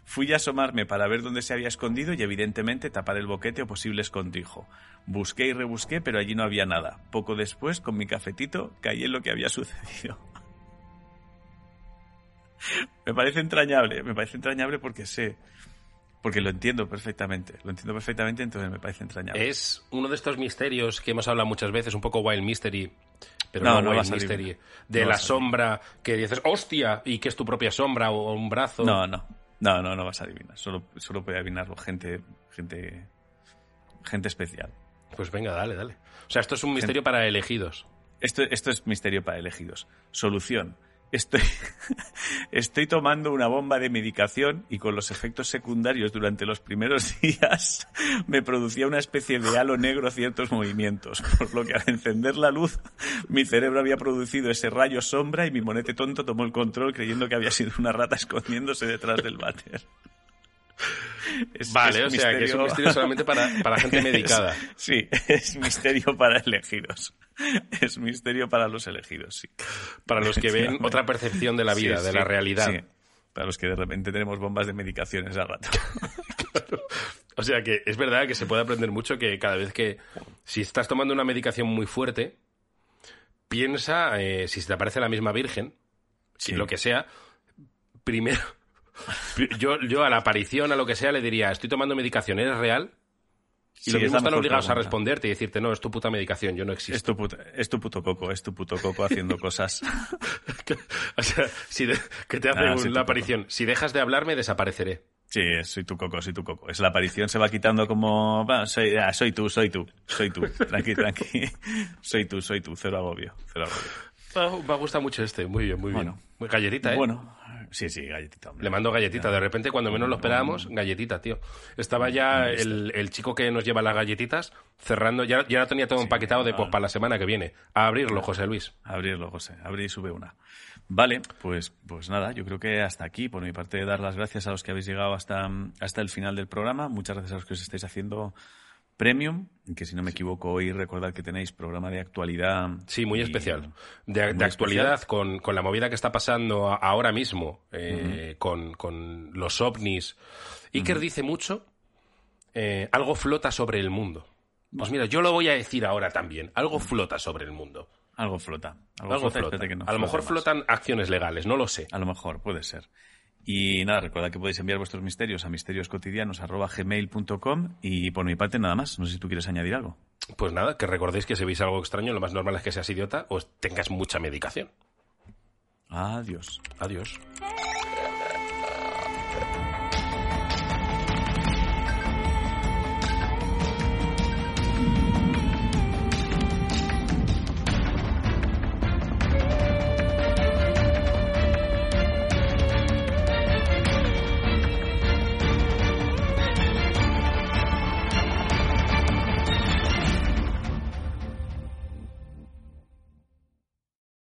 Fui a asomarme para ver dónde se había escondido y evidentemente tapar el boquete o posible escondrijo. Busqué y rebusqué, pero allí no había nada. Poco después, con mi cafetito, caí en lo que había sucedido. Me parece entrañable, me parece entrañable porque sé, porque lo entiendo perfectamente, lo entiendo perfectamente, entonces me parece entrañable. Es uno de estos misterios que hemos hablado muchas veces, un poco Wild Mystery, pero No, no, no Wild Mystery, de No la sombra que dices, hostia, y que es tu propia sombra o un brazo. No, no, no, no, no vas a adivinar, solo, solo puede adivinarlo gente, gente, gente especial. Pues venga, dale, dale. O sea, esto es un misterio para elegidos. Esto, esto es misterio para elegidos. Solución. Estoy, estoy tomando una bomba de medicación y con los efectos secundarios durante los primeros días me producía una especie de halo negro ciertos movimientos, por lo que al encender la luz mi cerebro había producido ese rayo sombra y mi monete tonto tomó el control creyendo que había sido una rata escondiéndose detrás del váter. Es- Vale, es o sea, que es un misterio solamente para, para gente medicada. Es- sí, es misterio para elegidos. Es misterio para los elegidos, sí. Para los que ven otra percepción de la vida, Sí, de sí, la realidad. sí. Para los que de repente tenemos bombas de medicaciones al rato. O sea que es verdad que se puede aprender mucho que cada vez que si estás tomando una medicación muy fuerte, piensa eh, si se te aparece la misma virgen, si lo que sea, primero yo, yo a la aparición, a lo que sea, le diría, estoy tomando medicación, ¿eres real? Y Sí, lo es mismo la están obligados a responderte y decirte, no, es tu puta medicación, yo no Es existo. tu, es tu puto coco, es tu puto coco haciendo cosas. o sea, si de- que te hace Ah, un- la coco. aparición, si dejas de hablarme, desapareceré. Sí, soy tu coco, soy tu coco. Es la aparición, se va quitando como... soy, ah, soy tú, soy tú, soy tú. Tranqui, tranqui. Soy tú, soy tú. Cero agobio, cero agobio. Ah, me gusta mucho este, muy bien, muy bien. Muy galletita, ¿eh? Bueno, sí, sí, galletita, hombre. Le mando galletita. De repente, cuando menos lo esperábamos, galletita, tío. Estaba ya el, el chico que nos lleva las galletitas cerrando. Ya, ya lo tenía todo empaquetado de pues para la semana que viene. A abrirlo, José Luis. Abrirlo, José. Abre y sube una. Vale, pues, pues nada, yo creo que hasta aquí. Por mi parte, dar las gracias a los que habéis llegado hasta, hasta el final del programa. Muchas gracias a los que os estáis haciendo premium. Que si no me equivoco, hoy recordad que tenéis programa de actualidad. Sí, muy y- especial. De, actualidad, con, con la movida que está pasando ahora mismo, eh, con, con los ovnis. Iker dice mucho, eh, algo flota sobre el mundo. Pues mira, yo lo voy a decir ahora también. Algo flota sobre el mundo. Algo flota. Algo, Algo flota, no a lo mejor más. flotan acciones legales, no lo sé. A lo mejor, puede ser. Y nada, recordad que podéis enviar vuestros misterios a misterioscotidianos.gmail.com y por mi parte nada más. No sé si tú quieres añadir algo. Pues nada, que recordéis que si veis algo extraño, lo más normal es que seas idiota o tengas mucha medicación. Adiós. Adiós.